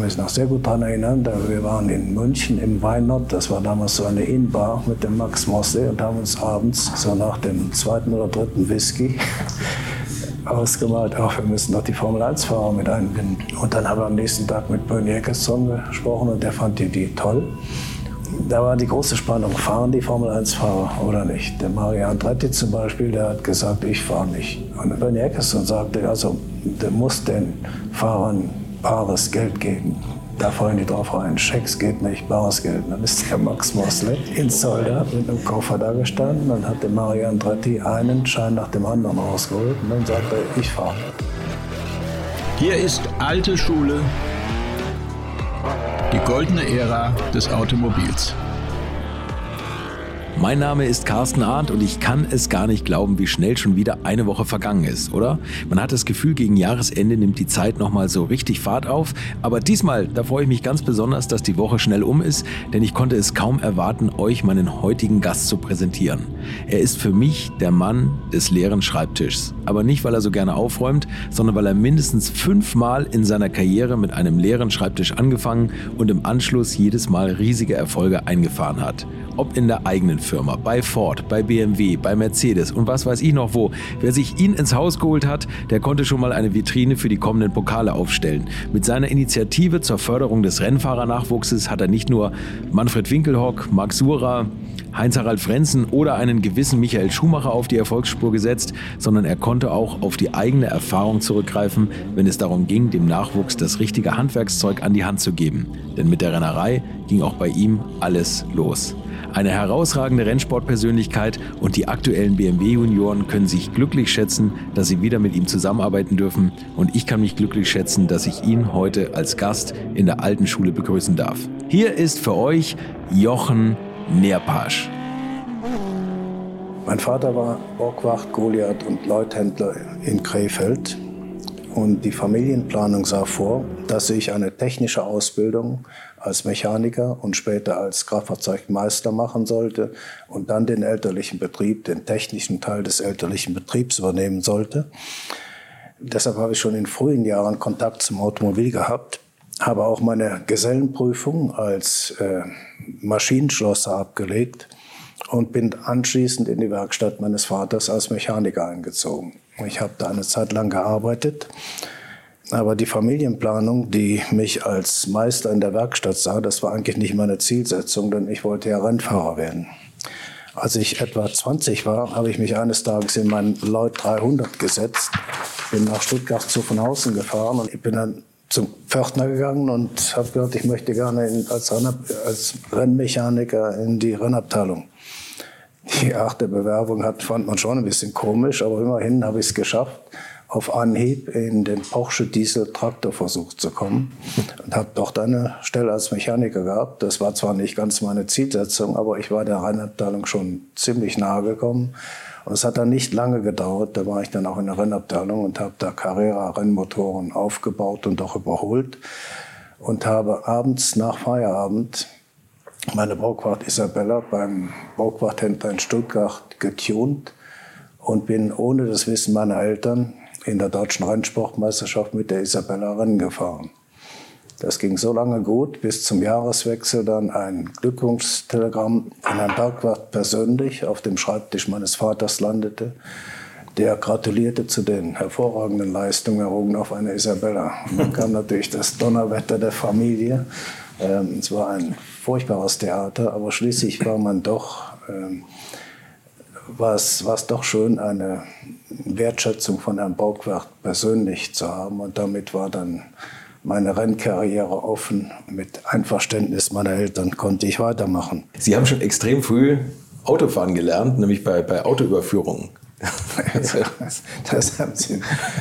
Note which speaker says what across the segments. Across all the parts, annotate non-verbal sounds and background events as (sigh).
Speaker 1: kann mich noch sehr gut daran erinnern. Wir waren in München im Weinort. Das war damals so eine Innenbar mit dem Max Mosley und haben uns abends so nach dem zweiten oder dritten Whisky (laughs) ausgemalt, ach, wir müssen doch die Formel-1-Fahrer mit einbinden. Und dann haben wir am nächsten Tag mit Bernie Ecclestone gesprochen und der fand die Idee toll. Da war die große Spannung, fahren die Formel-1-Fahrer oder nicht? Der Mario Andretti zum Beispiel, der hat gesagt, ich fahre nicht. Und Bernie Ecclestone sagte, also, der muss den Fahrern bares Geld geben. Da fallen die drauf rein. Schecks geht nicht, bares Geld. Dann ist der Max Mosley in Solda mit einem Koffer da gestanden. Dann hat der Mario Andretti einen Schein nach dem anderen rausgeholt. Und dann sagte er, ich fahre.
Speaker 2: Hier ist alte Schule, die goldene Ära des Automobils.
Speaker 3: Mein Name ist Carsten Arndt und ich kann es gar nicht glauben, wie schnell schon wieder eine Woche vergangen ist, oder? Man hat das Gefühl, gegen Jahresende nimmt die Zeit nochmal so richtig Fahrt auf. Aber diesmal, da freue ich mich ganz besonders, dass die Woche schnell um ist, denn ich konnte es kaum erwarten, euch meinen heutigen Gast zu präsentieren. Er ist für mich der Mann des leeren Schreibtischs. Aber nicht, weil er so gerne aufräumt, sondern weil er mindestens fünfmal in seiner Karriere mit einem leeren Schreibtisch angefangen und im Anschluss jedes Mal riesige Erfolge eingefahren hat. Ob in der eigenen Firma, bei Ford, bei BMW, bei Mercedes und was weiß ich noch wo. Wer sich ihn ins Haus geholt hat, der konnte schon mal eine Vitrine für die kommenden Pokale aufstellen. Mit seiner Initiative zur Förderung des Rennfahrernachwuchses hat er nicht nur Manfred Winkelhock, Max Sura, Heinz-Harald Frenzen oder einen gewissen Michael Schumacher auf die Erfolgsspur gesetzt, sondern er konnte auch auf die eigene Erfahrung zurückgreifen, wenn es darum ging, dem Nachwuchs das richtige Handwerkszeug an die Hand zu geben. Denn mit der Rennerei ging auch bei ihm alles los. Eine herausragende Rennsportpersönlichkeit und die aktuellen BMW-Junioren können sich glücklich schätzen, dass sie wieder mit ihm zusammenarbeiten dürfen. Und ich kann mich glücklich schätzen, dass ich ihn heute als Gast in der alten Schule begrüßen darf. Hier ist für euch Jochen Nerpasch.
Speaker 1: Mein Vater war Borgwacht, Goliath und Leuthändler in Krefeld. Und die Familienplanung sah vor, dass ich eine technische Ausbildung als Mechaniker und später als Kraftfahrzeugmeister machen sollte und dann den elterlichen Betrieb, den technischen Teil des elterlichen Betriebs übernehmen sollte. Deshalb habe ich schon in frühen Jahren Kontakt zum Automobil gehabt, habe auch meine Gesellenprüfung als äh, Maschinenschlosser abgelegt und bin anschließend in die Werkstatt meines Vaters als Mechaniker eingezogen. Ich habe da eine Zeit lang gearbeitet aber die Familienplanung, die mich als Meister in der Werkstatt sah, das war eigentlich nicht meine Zielsetzung, denn ich wollte ja Rennfahrer werden. Als ich etwa 20 war, habe ich mich eines Tages in meinen Lloyd 300 gesetzt, bin nach Stuttgart zu von Hausen gefahren und ich bin dann zum Pförtner gegangen und habe gesagt, ich möchte gerne in, als, als Rennmechaniker in die Rennabteilung. Die der Bewerbung hat, fand man schon ein bisschen komisch, aber immerhin habe ich es geschafft auf Anhieb in den Porsche Diesel Traktorversuch zu kommen und habe dort eine Stelle als Mechaniker gehabt. Das war zwar nicht ganz meine Zielsetzung, aber ich war der Rennabteilung schon ziemlich nahe gekommen. Und es hat dann nicht lange gedauert. Da war ich dann auch in der Rennabteilung und habe da Carrera-Rennmotoren aufgebaut und auch überholt und habe abends nach Feierabend meine Bauquart Isabella beim Bauquarthändler in Stuttgart getunt und bin ohne das Wissen meiner Eltern in der deutschen Rennsportmeisterschaft mit der Isabella Rennen gefahren. Das ging so lange gut, bis zum Jahreswechsel dann ein Glückwunschtelegramm von Herrn Bergwart persönlich auf dem Schreibtisch meines Vaters landete. Der gratulierte zu den hervorragenden Leistungen errungen auf eine Isabella. Und dann kam natürlich das Donnerwetter der Familie. Ähm, es war ein furchtbares Theater, aber schließlich war man doch ähm, war es, war es doch schön, eine Wertschätzung von Herrn Baugwart persönlich zu haben. Und damit war dann meine Rennkarriere offen. Mit Einverständnis meiner Eltern konnte ich weitermachen.
Speaker 3: Sie haben schon extrem früh Autofahren gelernt, nämlich bei, bei Autoüberführungen. (laughs)
Speaker 1: ja, das haben Sie.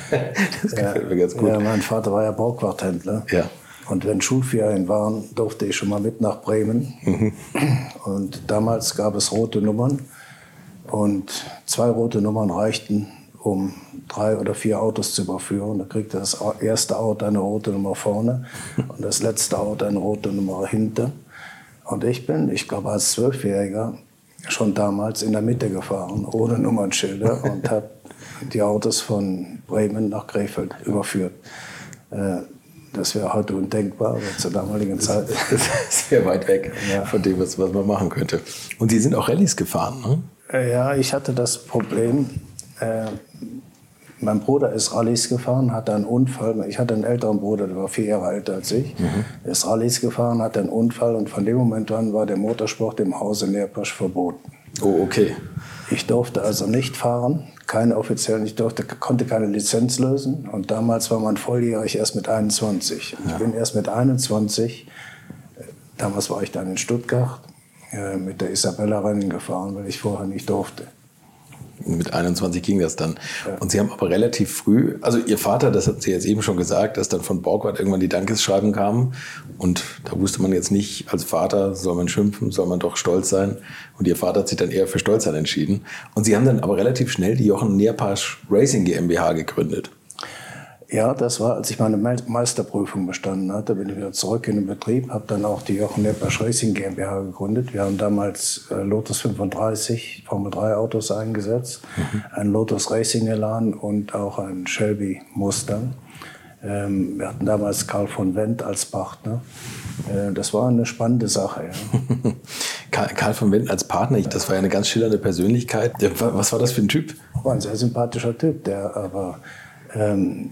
Speaker 1: Das gefällt ja, mir ganz gut. Ja, mein Vater war ja Baugwarthändler.
Speaker 3: Ja.
Speaker 1: Und wenn Schulferien waren, durfte ich schon mal mit nach Bremen. Mhm. Und damals gab es rote Nummern. Und zwei rote Nummern reichten, um drei oder vier Autos zu überführen. Da kriegte das erste Auto eine rote Nummer vorne (laughs) und das letzte Auto eine rote Nummer hinter. Und ich bin, ich glaube als Zwölfjähriger, schon damals in der Mitte gefahren, ohne Nummernschilder und habe die Autos von Bremen nach Krefeld überführt. Äh, das wäre heute undenkbar, aber zur damaligen Zeit. (laughs)
Speaker 3: Sehr weit weg ja. von dem, was, was man machen könnte. Und Sie sind auch Rallyes gefahren, ne?
Speaker 1: Äh, ja, ich hatte das Problem, äh, mein Bruder ist Rallyes gefahren, hatte einen Unfall. Ich hatte einen älteren Bruder, der war vier Jahre älter als ich. Mhm. Er ist Rallyes gefahren, hatte einen Unfall und von dem Moment an war der Motorsport im Hause Nerpasch verboten.
Speaker 3: Oh, okay.
Speaker 1: Ich durfte also nicht fahren, keine offiziellen, ich durfte, konnte keine Lizenz lösen. Und damals war man volljährig erst mit 21. Ja. Ich bin erst mit 21, damals war ich dann in Stuttgart, äh, mit der Isabella Rennen gefahren, weil ich vorher nicht durfte.
Speaker 3: Mit 21 ging das dann. Ja. Und Sie haben aber relativ früh, also Ihr Vater, das hat Sie jetzt eben schon gesagt, dass dann von Borgward irgendwann die Dankesschreiben kamen. Und da wusste man jetzt nicht, als Vater soll man schimpfen, soll man doch stolz sein. Und Ihr Vater hat sich dann eher für Stolz entschieden. Und Sie haben dann aber relativ schnell die Jochen Neerpasch Racing GmbH gegründet.
Speaker 1: Ja, das war, als ich meine Meisterprüfung bestanden hatte, bin ich wieder zurück in den Betrieb, habe dann auch die Jochen Leppersch Racing GmbH gegründet. Wir haben damals äh, Lotus 35 Formel 3 Autos eingesetzt, mhm. ein Lotus Racing Elan und auch ein Shelby Mustang. Ähm, wir hatten damals Karl von Wendt als Partner. Äh, das war eine spannende Sache. Ja. (laughs)
Speaker 3: Karl von Wendt als Partner, das war ja eine ganz schillernde Persönlichkeit. Was war das für ein Typ?
Speaker 1: War ein sehr sympathischer Typ, der aber ähm,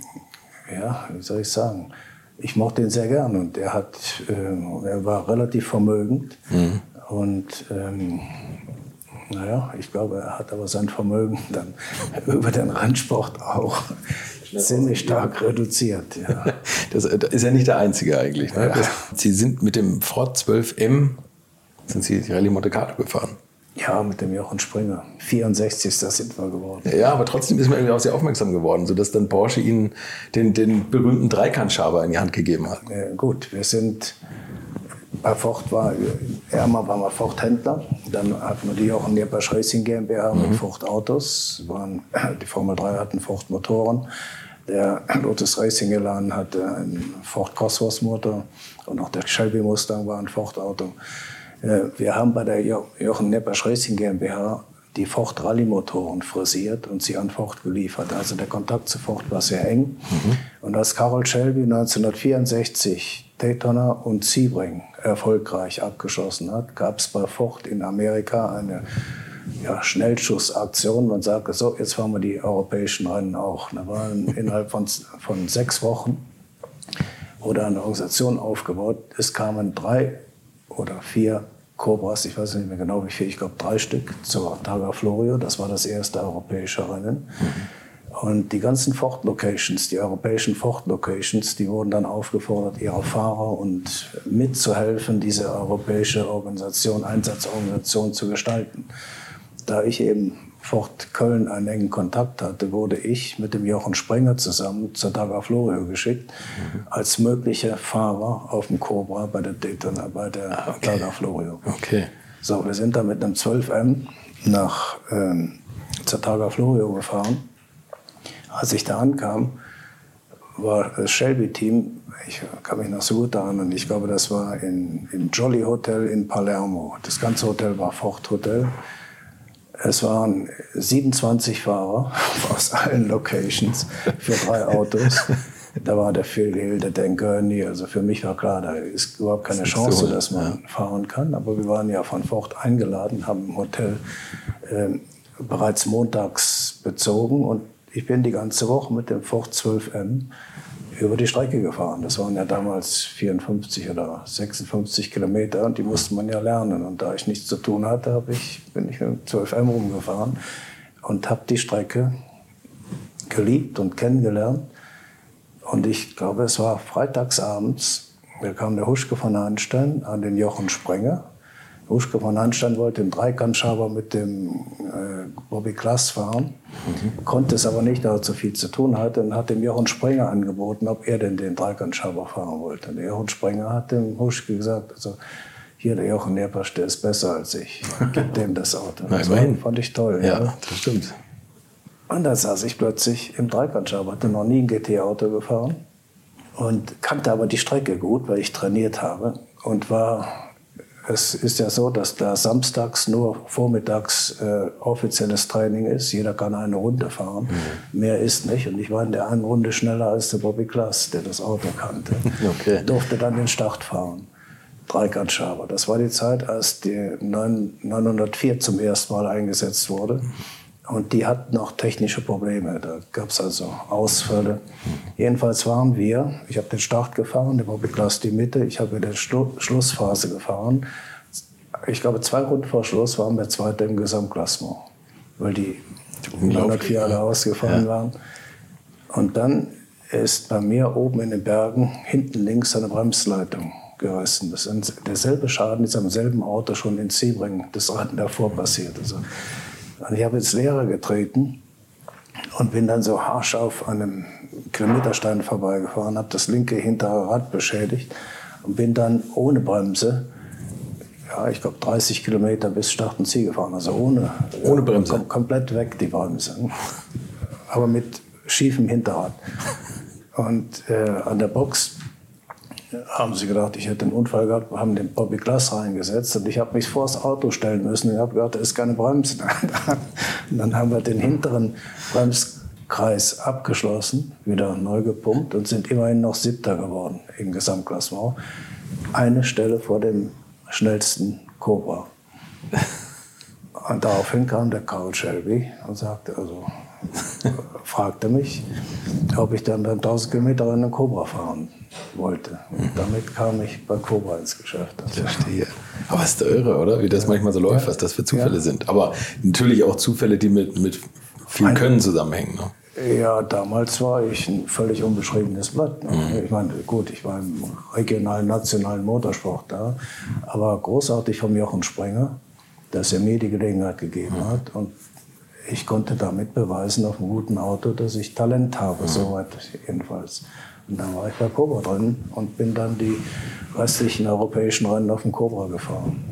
Speaker 1: ja, wie soll ich sagen, ich mochte ihn sehr gern und er, hat, äh, er war relativ vermögend mhm. und ähm, naja, ich glaube, er hat aber sein Vermögen (laughs) dann (laughs) über den Rennsport auch ziemlich stark reduziert. Ja. (laughs)
Speaker 3: Das, das, ist ja nicht der einzige eigentlich. Ne? Ja. Sie sind mit dem Ford 12M sind Sie die Rallye Monte Carlo gefahren.
Speaker 1: Ja, mit dem Jochen Springer. 64. sind wir geworden.
Speaker 3: Ja, aber trotzdem ist man irgendwie auch sehr aufmerksam geworden, sodass dann Porsche Ihnen den, den berühmten Dreikant-Schaber in die Hand gegeben hat.
Speaker 1: Ja, gut, wir sind bei Ford war, einmal waren wir Ford-Händler, dann hatten wir die Jochen Nierpasch Racing GmbH mhm. mit Ford Autos, waren, die Formel 3 hatten Ford Motoren, der Lotus Racing Elan hatte einen Ford Cosworth Motor und auch der Shelby Mustang war ein Ford Auto. Äh, wir haben bei der Jochen Neppersch Racing GmbH die Ford Rallye Motoren frisiert und sie an Ford geliefert. Also der Kontakt zu Ford war sehr eng. Mhm. Und als Carol Shelby 1964 Daytona und Sebring erfolgreich abgeschossen hat, gab es bei Ford in Amerika eine ja, Schnellschussaktion. Man sagte, so, jetzt fahren wir die europäischen Rennen auch. Da waren (laughs) innerhalb von, von sechs Wochen wurde eine Organisation aufgebaut. Es kamen drei oder vier Cobras, ich weiß nicht mehr genau wie viel, ich glaube drei Stück zur Targa Florio. Das war das erste europäische Rennen. Mhm. Und die ganzen Ford-Locations, die europäischen Ford-Locations, die wurden dann aufgefordert, ihre Fahrer und mitzuhelfen, diese europäische Organisation, Einsatzorganisation zu gestalten. Da ich eben Fort Köln einen engen Kontakt hatte, wurde ich mit dem Jochen Sprenger zusammen zur Daga Florio geschickt, mhm. als möglicher Fahrer auf dem Cobra bei der Daytona, bei der ah, okay. Daga Florio.
Speaker 3: Okay.
Speaker 1: So, wir sind dann mit einem 12M nach ähm, zur Targa Florio gefahren. Als ich da ankam, war das Shelby-Team, ich kann mich noch so gut erinnern, ich glaube, das war in, im Jolly Hotel in Palermo. Das ganze Hotel war Fort Hotel. Es waren 27 Fahrer (laughs) aus allen Locations für drei Autos. Da war der Phil Hill, der Dan Gurney. Also für mich war klar, da ist überhaupt keine das Chance, so, dass man ja. fahren kann. Aber wir waren ja von Ford eingeladen, haben im Hotel äh, bereits montags bezogen. Und ich bin die ganze Woche mit dem Ford 12M über die Strecke gefahren. Das waren ja damals 54 oder 56 Kilometer und die musste man ja lernen. Und da ich nichts zu tun hatte, ich, bin ich mit 12M rumgefahren und habe die Strecke geliebt und kennengelernt. Und ich glaube, es war freitagsabends, da kam der Huschke von Hanstein an den Jochen Sprenger Huschke von Hanstein wollte den Dreikantschaber mit dem äh, Bobby Klass fahren, mhm. konnte es aber nicht, da er zu viel zu tun hatte und hat dem Jochen Sprenger angeboten, ob er denn den Dreikantschaber fahren wollte. Und der Jochen Sprenger hat dem Huschke gesagt, also hier der Jochen Nerpasch, der ist besser als ich, (laughs) gib dem das Auto.
Speaker 3: Das war,
Speaker 1: fand ich toll.
Speaker 3: Ja, ja, das stimmt.
Speaker 1: Und dann saß ich plötzlich im Dreikantschaber, hatte noch nie ein GT-Auto gefahren und kannte aber die Strecke gut, weil ich trainiert habe und war es ist ja so, dass da samstags nur vormittags äh, offizielles Training ist. Jeder kann eine Runde fahren. Mhm. Mehr ist nicht. Und ich war in der einen Runde schneller als der Bobby Klass, der das Auto kannte. (laughs) Okay. Durfte dann den Start fahren. Dreikantschaber. Das war die Zeit, als die 904 zum ersten Mal eingesetzt wurde. Und die hatten noch technische Probleme. Da gab es also Ausfälle. Jedenfalls waren wir, ich habe den Start gefahren, der Bobby Klaas die Mitte, ich habe in der Schlu Schlussphase gefahren. Ich glaube, zwei Runden vor Schluss waren wir Zweiter im Gesamtklassement, weil die 104 alle ausgefahren ja. waren. Und dann ist bei mir oben in den Bergen hinten links eine Bremsleitung gerissen. Das ist derselbe Schaden ist am selben Auto schon in Sebring das Rennen davor passiert. Also und ich habe ins Leere getreten und bin dann so harsch auf einem Kilometerstein vorbeigefahren, habe das linke hintere Rad beschädigt und bin dann ohne Bremse, ja, ich glaube 30 Kilometer bis Start und Ziel gefahren, also ohne,
Speaker 3: ohne Bremse.
Speaker 1: Kom komplett weg die Bremse, aber mit schiefem Hinterrad. Und äh, an der Box haben sie gedacht, ich hätte einen Unfall gehabt, haben den Bobby Glass reingesetzt und ich habe mich vor das Auto stellen müssen. Ich habe gedacht, da ist keine Bremse. (laughs) und dann haben wir den hinteren Bremskreis abgeschlossen, wieder neu gepumpt und sind immerhin noch Siebter geworden im Gesamtklassement. Eine Stelle vor dem schnellsten Cobra. Und daraufhin kam der Carl Shelby und sagte, also fragte mich, ob ich dann, dann 1000 Kilometer in einen Cobra fahren wollte. Und damit kam ich bei Cobra ins Geschäft.
Speaker 3: Also Verstehe. Aber es ist irre, oder? Wie das ja. manchmal so läuft, ja. was das für Zufälle ja. sind. Aber natürlich auch Zufälle, die mit, mit viel Können zusammenhängen. Ne?
Speaker 1: Ja, damals war ich ein völlig unbeschriebenes Blatt. Ne? Mhm. Ich meine, gut, ich war im regionalen, nationalen Motorsport da, aber großartig vom Jochen Sprenger, dass er mir die Gelegenheit gegeben mhm. hat. Und ich konnte damit beweisen auf einem guten Auto, dass ich Talent habe, mhm. soweit jedenfalls. Und dann war ich bei Cobra drin und bin dann die restlichen europäischen Rennen auf dem Cobra gefahren.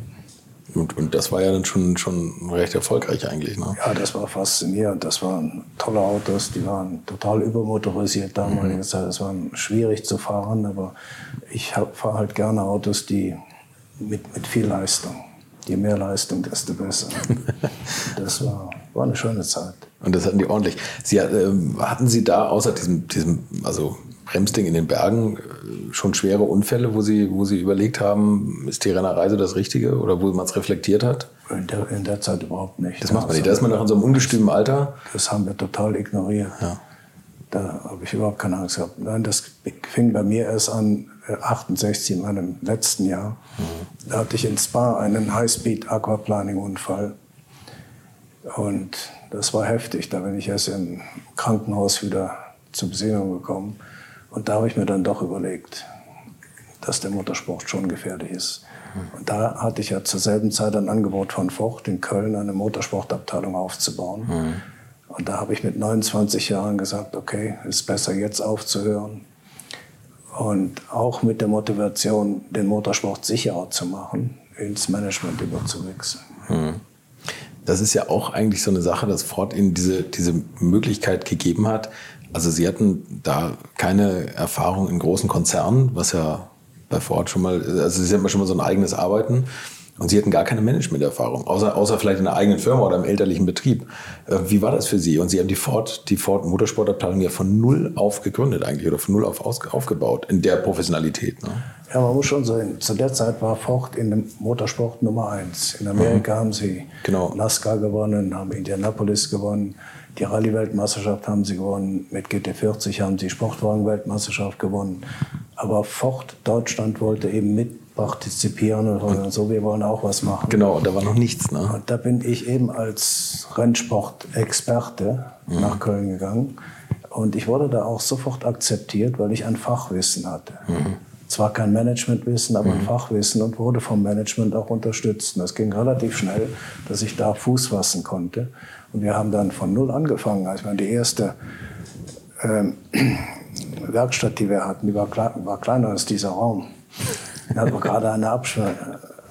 Speaker 3: Und, und das war ja dann schon, schon recht erfolgreich eigentlich, ne?
Speaker 1: Ja, das war faszinierend. Das waren tolle Autos, die waren total übermotorisiert damaliger mhm. Zeit. Das waren schwierig zu fahren, aber ich fahre halt gerne Autos, die mit, mit viel Leistung. Je mehr Leistung, desto besser. (laughs) das war, war eine schöne Zeit.
Speaker 3: Und das hatten die ordentlich. Sie, äh, hatten Sie da außer diesem, diesem also Bremsding in den Bergen äh, schon schwere Unfälle, wo Sie, wo Sie überlegt haben, ist die Rennerei so das Richtige oder wo man es reflektiert hat?
Speaker 1: In der, in der, Zeit überhaupt nicht.
Speaker 3: Das macht man nicht. Da ist man noch in so einem ungestümen Alter.
Speaker 1: Das haben wir total ignoriert. Ja. Da habe ich überhaupt keine Angst gehabt. Nein, das fing bei mir erst an, 68 äh, in meinem letzten Jahr. Mhm. Da hatte ich in Spa einen Highspeed Aquaplaning Unfall. Und das war heftig. Da bin ich erst im Krankenhaus wieder zur Besinnung gekommen. Und da habe ich mir dann doch überlegt, dass der Motorsport schon gefährlich ist. Und da hatte ich ja zur selben Zeit ein Angebot von Ford in Köln, eine Motorsportabteilung aufzubauen. Mhm. Und da habe ich mit 29 Jahren gesagt, okay, ist besser jetzt aufzuhören. Und auch mit der Motivation, den Motorsport sicherer zu machen, ins Management überzuwechseln. Mhm.
Speaker 3: Das ist ja auch eigentlich so eine Sache, dass Ford Ihnen diese, diese Möglichkeit gegeben hat, also Sie hatten da keine Erfahrung in großen Konzernen, was ja bei Ford schon mal, also Sie hatten schon mal so ein eigenes Arbeiten. Und Sie hatten gar keine Managementerfahrung, außer, außer vielleicht in einer eigenen Firma oder im elterlichen Betrieb. Äh, wie war das für Sie? Und Sie haben die Ford, die Ford Motorsportabteilung ja von null auf gegründet eigentlich oder von null auf aufgebaut in der Professionalität. Ne?
Speaker 1: Ja, man muss schon sagen, zu der Zeit war Ford in dem Motorsport Nummer eins. In Amerika mhm. haben Sie genau. NASCAR gewonnen, haben Indianapolis gewonnen, die Rallye-Weltmeisterschaft haben sie gewonnen, mit GT40 haben sie Sportwagen-Weltmeisterschaft gewonnen. Aber Ford Deutschland wollte eben mit partizipieren und so, wir wollen auch was machen.
Speaker 3: Genau, da war noch nichts. Ne?
Speaker 1: Und da bin ich eben als Rennsport-Experte mhm. nach Köln gegangen. Und ich wurde da auch sofort akzeptiert, weil ich ein Fachwissen hatte. Mhm. Zwar kein Managementwissen, aber ein mhm. Fachwissen und wurde vom Management auch unterstützt. Und das ging relativ schnell, dass ich da Fuß fassen konnte. Und wir haben dann von Null angefangen. Also die erste ähm, (clears throat) Werkstatt, die wir hatten, die war, klein, war kleiner als dieser Raum. Da wir gerade eine Abschmier,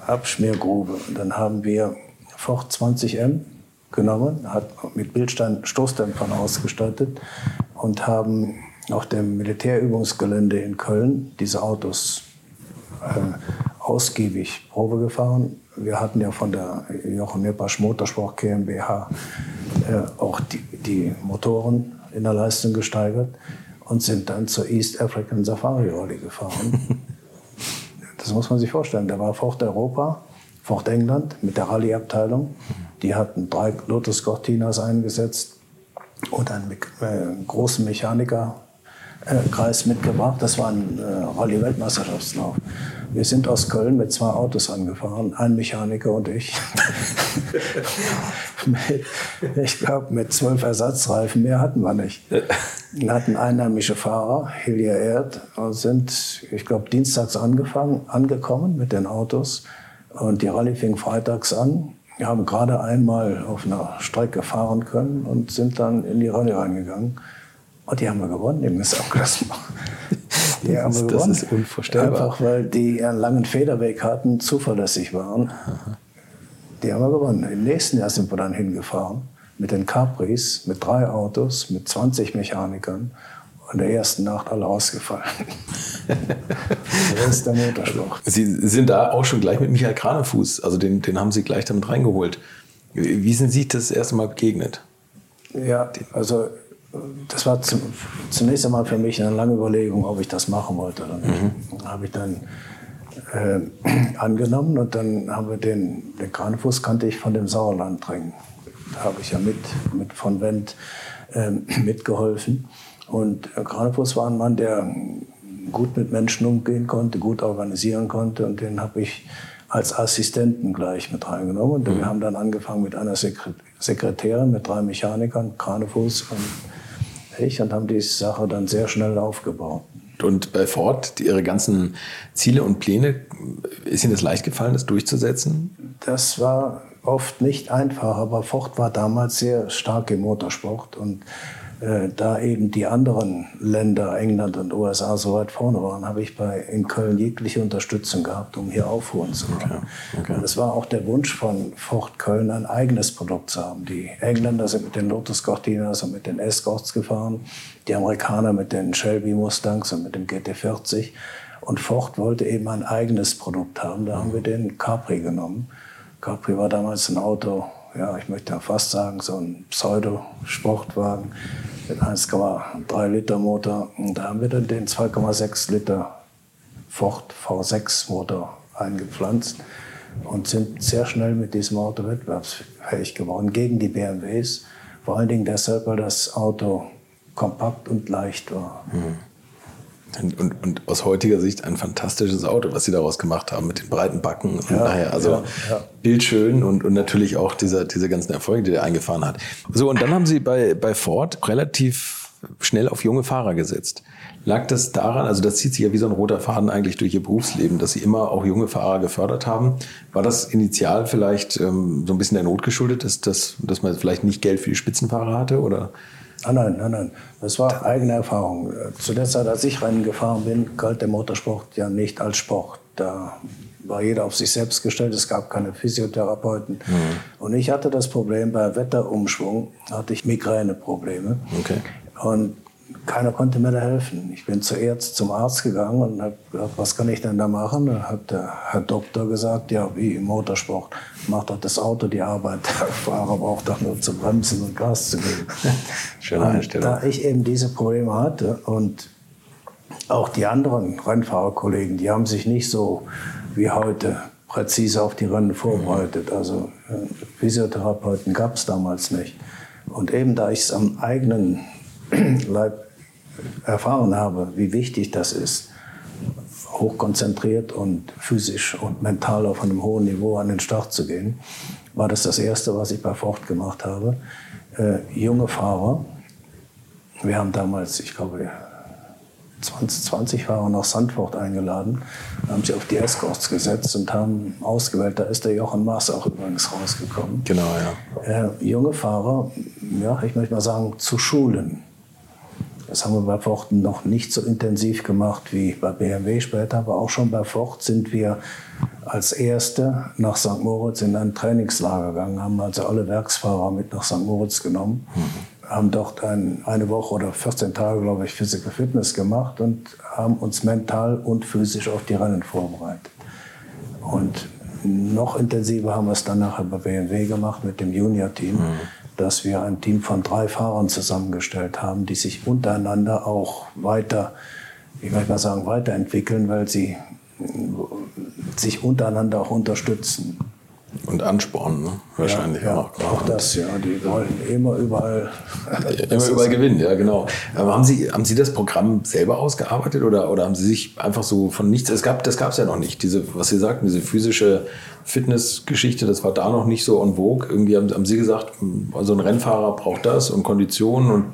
Speaker 1: Abschmiergrube. Und dann haben wir Ford 20M genommen, hat mit Bildstein Stoßdämpfern ausgestattet und haben auf dem Militärübungsgelände in Köln diese Autos äh, ausgiebig Probe gefahren. Wir hatten ja von der Jochen Neppasch Motorsport GmbH äh, auch die, die Motoren in der Leistung gesteigert und sind dann zur East African Safari Rally gefahren. (laughs) das muss man sich vorstellen. Da war Ford Europa, Ford England mit der Rallye-Abteilung. Die hatten drei Lotus Cortinas eingesetzt und einen äh, großen Mechanikerkreis mitgebracht. Das war ein äh, Rallye-Weltmeisterschaftslauf. Wir sind aus Köln mit zwei Autos angefahren, ein Mechaniker und ich. (laughs) mit, ich glaube, mit zwölf Ersatzreifen, mehr hatten wir nicht. Wir hatten einheimische Fahrer, Hilja Erd, und sind, ich glaube, dienstags angefangen, angekommen mit den Autos. Und die Rallye fing freitags an. Wir haben gerade einmal auf einer Strecke fahren können und sind dann in die Rallye reingegangen. Und die haben wir gewonnen im Gesamtklassement. (laughs) Die haben wir gewonnen. Das ist unvorstellbar. Einfach weil die einen langen Federweg hatten, zuverlässig waren. Die haben wir gewonnen. Im nächsten Jahr sind wir dann hingefahren mit den Capris, mit drei Autos, mit 20 Mechanikern und der ersten Nacht alle ausgefallen. (laughs)
Speaker 3: der ist der Motorsport. Sie sind da auch schon gleich mit Michael Kranefuß, also den, den haben Sie gleich damit reingeholt. Wie sind Sie das erste Mal begegnet?
Speaker 1: Ja, also das war zunächst einmal für mich eine lange Überlegung, ob ich das machen wollte oder nicht. Mhm. Habe ich dann äh, (clears throat) angenommen und dann haben wir den, den Kranefuß kannte ich von dem Sauerlandring. Da habe ich ja mit, mit von Wendt äh, (clears throat) mitgeholfen. Und Kranefuß war ein Mann, der gut mit Menschen umgehen konnte, gut organisieren konnte und den habe ich als Assistenten gleich mit reingenommen. Und mhm. wir haben dann angefangen mit einer Sekretärin, mit drei Mechanikern, Kranefuß und ich und haben die Sache dann sehr schnell aufgebaut.
Speaker 3: Und bei Ford, die, Ihre ganzen Ziele und Pläne, ist Ihnen das leicht gefallen, das durchzusetzen?
Speaker 1: Das war oft nicht einfach, aber Ford war damals sehr stark im Motorsport und äh, da eben die anderen Länder, England und USA, so weit vorne waren, habe ich bei, in Köln jegliche Unterstützung gehabt, um hier aufholen zu können. Okay. Okay. Und es war auch der Wunsch von Ford Köln, ein eigenes Produkt zu haben. Die Engländer sind mit den Lotus Cortinas und mit den Escorts gefahren, die Amerikaner mit den Shelby Mustangs und mit dem GT40. Und Ford wollte eben ein eigenes Produkt haben. Da haben wir den Capri genommen. Capri war damals ein Auto, ja, ich möchte fast sagen, so ein Pseudo-Sportwagen mit 1,3 Liter Motor. Und da haben wir dann den 2,6 Liter Ford V6 Motor eingepflanzt und sind sehr schnell mit diesem Auto wettbewerbsfähig geworden gegen die BMWs. Vor allen Dingen deshalb, weil das Auto kompakt und leicht war. Mhm.
Speaker 3: Und, und, und, aus heutiger Sicht ein fantastisches Auto, was sie daraus gemacht haben mit den breiten Backen. Und
Speaker 1: ja,
Speaker 3: naja, also ja, ja. bildschön und, und natürlich auch dieser, diese ganzen Erfolge, die der eingefahren hat. So, und dann haben sie bei, bei Ford relativ schnell auf junge Fahrer gesetzt. Lag das daran, also das zieht sich ja wie so ein roter Faden eigentlich durch ihr Berufsleben, dass sie immer auch junge Fahrer gefördert haben. War das initial vielleicht ähm, so ein bisschen der Not geschuldet, dass, dass, dass man vielleicht nicht Geld für die Spitzenfahrer hatte? Oder?
Speaker 1: Ah, nein, nein, nein. Das war eigene Erfahrung. Zu der Zeit, als ich Rennen gefahren bin, galt der Motorsport ja nicht als Sport. Da war jeder auf sich selbst gestellt. Es gab keine Physiotherapeuten. Mhm. Und ich hatte das Problem, bei Wetterumschwung hatte ich Migräneprobleme.
Speaker 3: Okay.
Speaker 1: Und keiner konnte mir da helfen. Ich bin zuerst zum Arzt gegangen und habe gesagt, was kann ich denn da machen? Da hat der Herr Doktor gesagt, ja, wie im Motorsport macht doch das Auto die Arbeit. (laughs) Der Fahrer braucht doch nur zu bremsen und Gas zu geben. (laughs) Schöne Einstellung. Da ich eben diese Probleme hatte und auch die anderen Rennfahrerkollegen, die haben sich nicht so wie heute präzise auf die Rennen vorbereitet. Also äh, Physiotherapeuten gab es damals nicht. Und eben da ich es am eigenen (clears throat) Leib erfahren habe, wie wichtig das ist, hochkonzentriert und physisch und mental auf einem hohen Niveau an den Start zu gehen, war das das Erste, was ich bei Ford gemacht habe. Äh, junge Fahrer, wir haben damals, ich glaube, 20, 20 Fahrer nach Sandford eingeladen, haben sie auf die Escorts gesetzt und haben ausgewählt. Da ist der Jochen Maas auch übrigens rausgekommen.
Speaker 3: Genau,
Speaker 1: ja. Äh, junge Fahrer, ja, ich möchte mal sagen, zu schulen das haben wir bei Ford noch nicht so intensiv gemacht wie bei BMW später, aber auch schon bei Ford sind wir als Erste nach St. Moritz in ein Trainingslager gegangen, haben also alle Werksfahrer mit nach St. Moritz genommen, mhm. haben dort ein, eine Woche oder 14 Tage, glaube ich, Physical Fitness gemacht und haben uns mental und physisch auf die Rennen vorbereitet. Und noch intensiver haben wir es dann nachher bei BMW gemacht mit dem Junior-Team, mhm. Dass wir ein Team von drei Fahrern zusammengestellt haben, die sich untereinander auch weiter, ich möchte mal sagen, weiterentwickeln, weil sie sich untereinander auch unterstützen.
Speaker 3: Und anspornen, ne? wahrscheinlich
Speaker 1: ja, auch. Ja, auch das, ja. Die wollen immer überall. (laughs)
Speaker 3: immer überall gewinnen, ja, genau. Aber haben Sie, haben Sie das Programm selber ausgearbeitet oder, oder haben Sie sich einfach so von nichts. Es gab, das gab es ja noch nicht, diese, was Sie sagten, diese physische Fitnessgeschichte, das war da noch nicht so en vogue. Irgendwie haben, haben Sie gesagt, so ein Rennfahrer braucht das und Konditionen und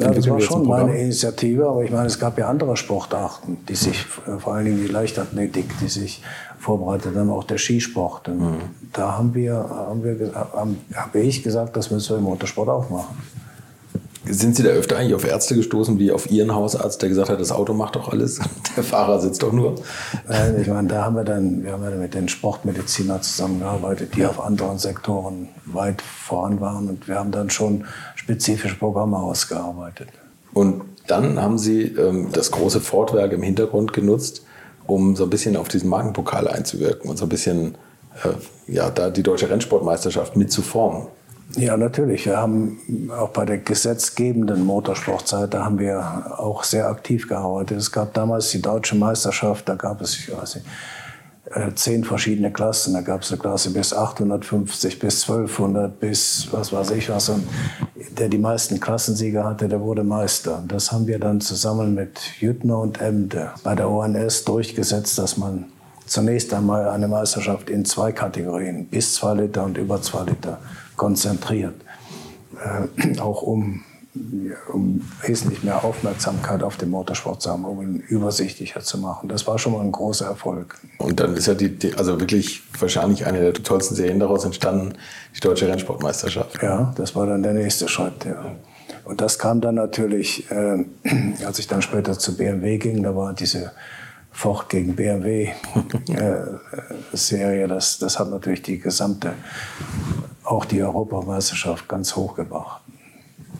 Speaker 1: ja, das war schon meine Initiative, aber ich meine, es gab ja andere Sportarten, die sich, vor allen Dingen die Leichtathletik, die sich vorbereitet haben, auch der Skisport. Mhm. Da haben wir, haben wir, haben, habe ich gesagt, das müssen wir im Motorsport auch machen.
Speaker 3: Sind Sie da öfter eigentlich auf Ärzte gestoßen, wie auf Ihren Hausarzt, der gesagt hat, das Auto macht doch alles, (laughs) der Fahrer sitzt doch nur?
Speaker 1: Nein, ich meine, da haben wir dann, wir haben ja mit den Sportmedizinern zusammengearbeitet, die auf anderen Sektoren weit voran waren und wir haben dann schon spezifische Programme ausgearbeitet.
Speaker 3: Und dann haben Sie ähm, das große Fortwerk im Hintergrund genutzt, um so ein bisschen auf diesen Markenpokal einzuwirken und so ein bisschen äh, ja, da die deutsche Rennsportmeisterschaft mitzuformen.
Speaker 1: Ja, natürlich. Wir haben auch bei der gesetzgebenden Motorsportzeit, da haben wir auch sehr aktiv gearbeitet. Es gab damals die deutsche Meisterschaft, da gab es, ich weiß nicht, äh, zehn verschiedene Klassen. Da gab es eine Klasse bis 850, bis 1200, bis was weiß ich was. Und der die meisten Klassensieger hatte, der wurde Meister. Das haben wir dann zusammen mit Jüttner und Emde bei der ONS durchgesetzt, dass man zunächst einmal eine Meisterschaft in zwei Kategorien, bis zwei Liter und über zwei Liter, konzentriert. Äh, auch um, um wesentlich mehr Aufmerksamkeit auf den Motorsport zu haben, um ihn übersichtlicher zu machen. Das war schon mal ein großer Erfolg.
Speaker 3: Und dann ist ja die, also wirklich wahrscheinlich eine der tollsten Serien daraus entstanden, die deutsche Rennsportmeisterschaft.
Speaker 1: Ja, das war dann der nächste Schritt. Ja. Und das kam dann natürlich, äh, als ich dann später zu BMW ging, da war diese Ford gegen BMW äh, Serie, das, das hat natürlich die gesamte, auch die Europameisterschaft ganz hoch gebracht.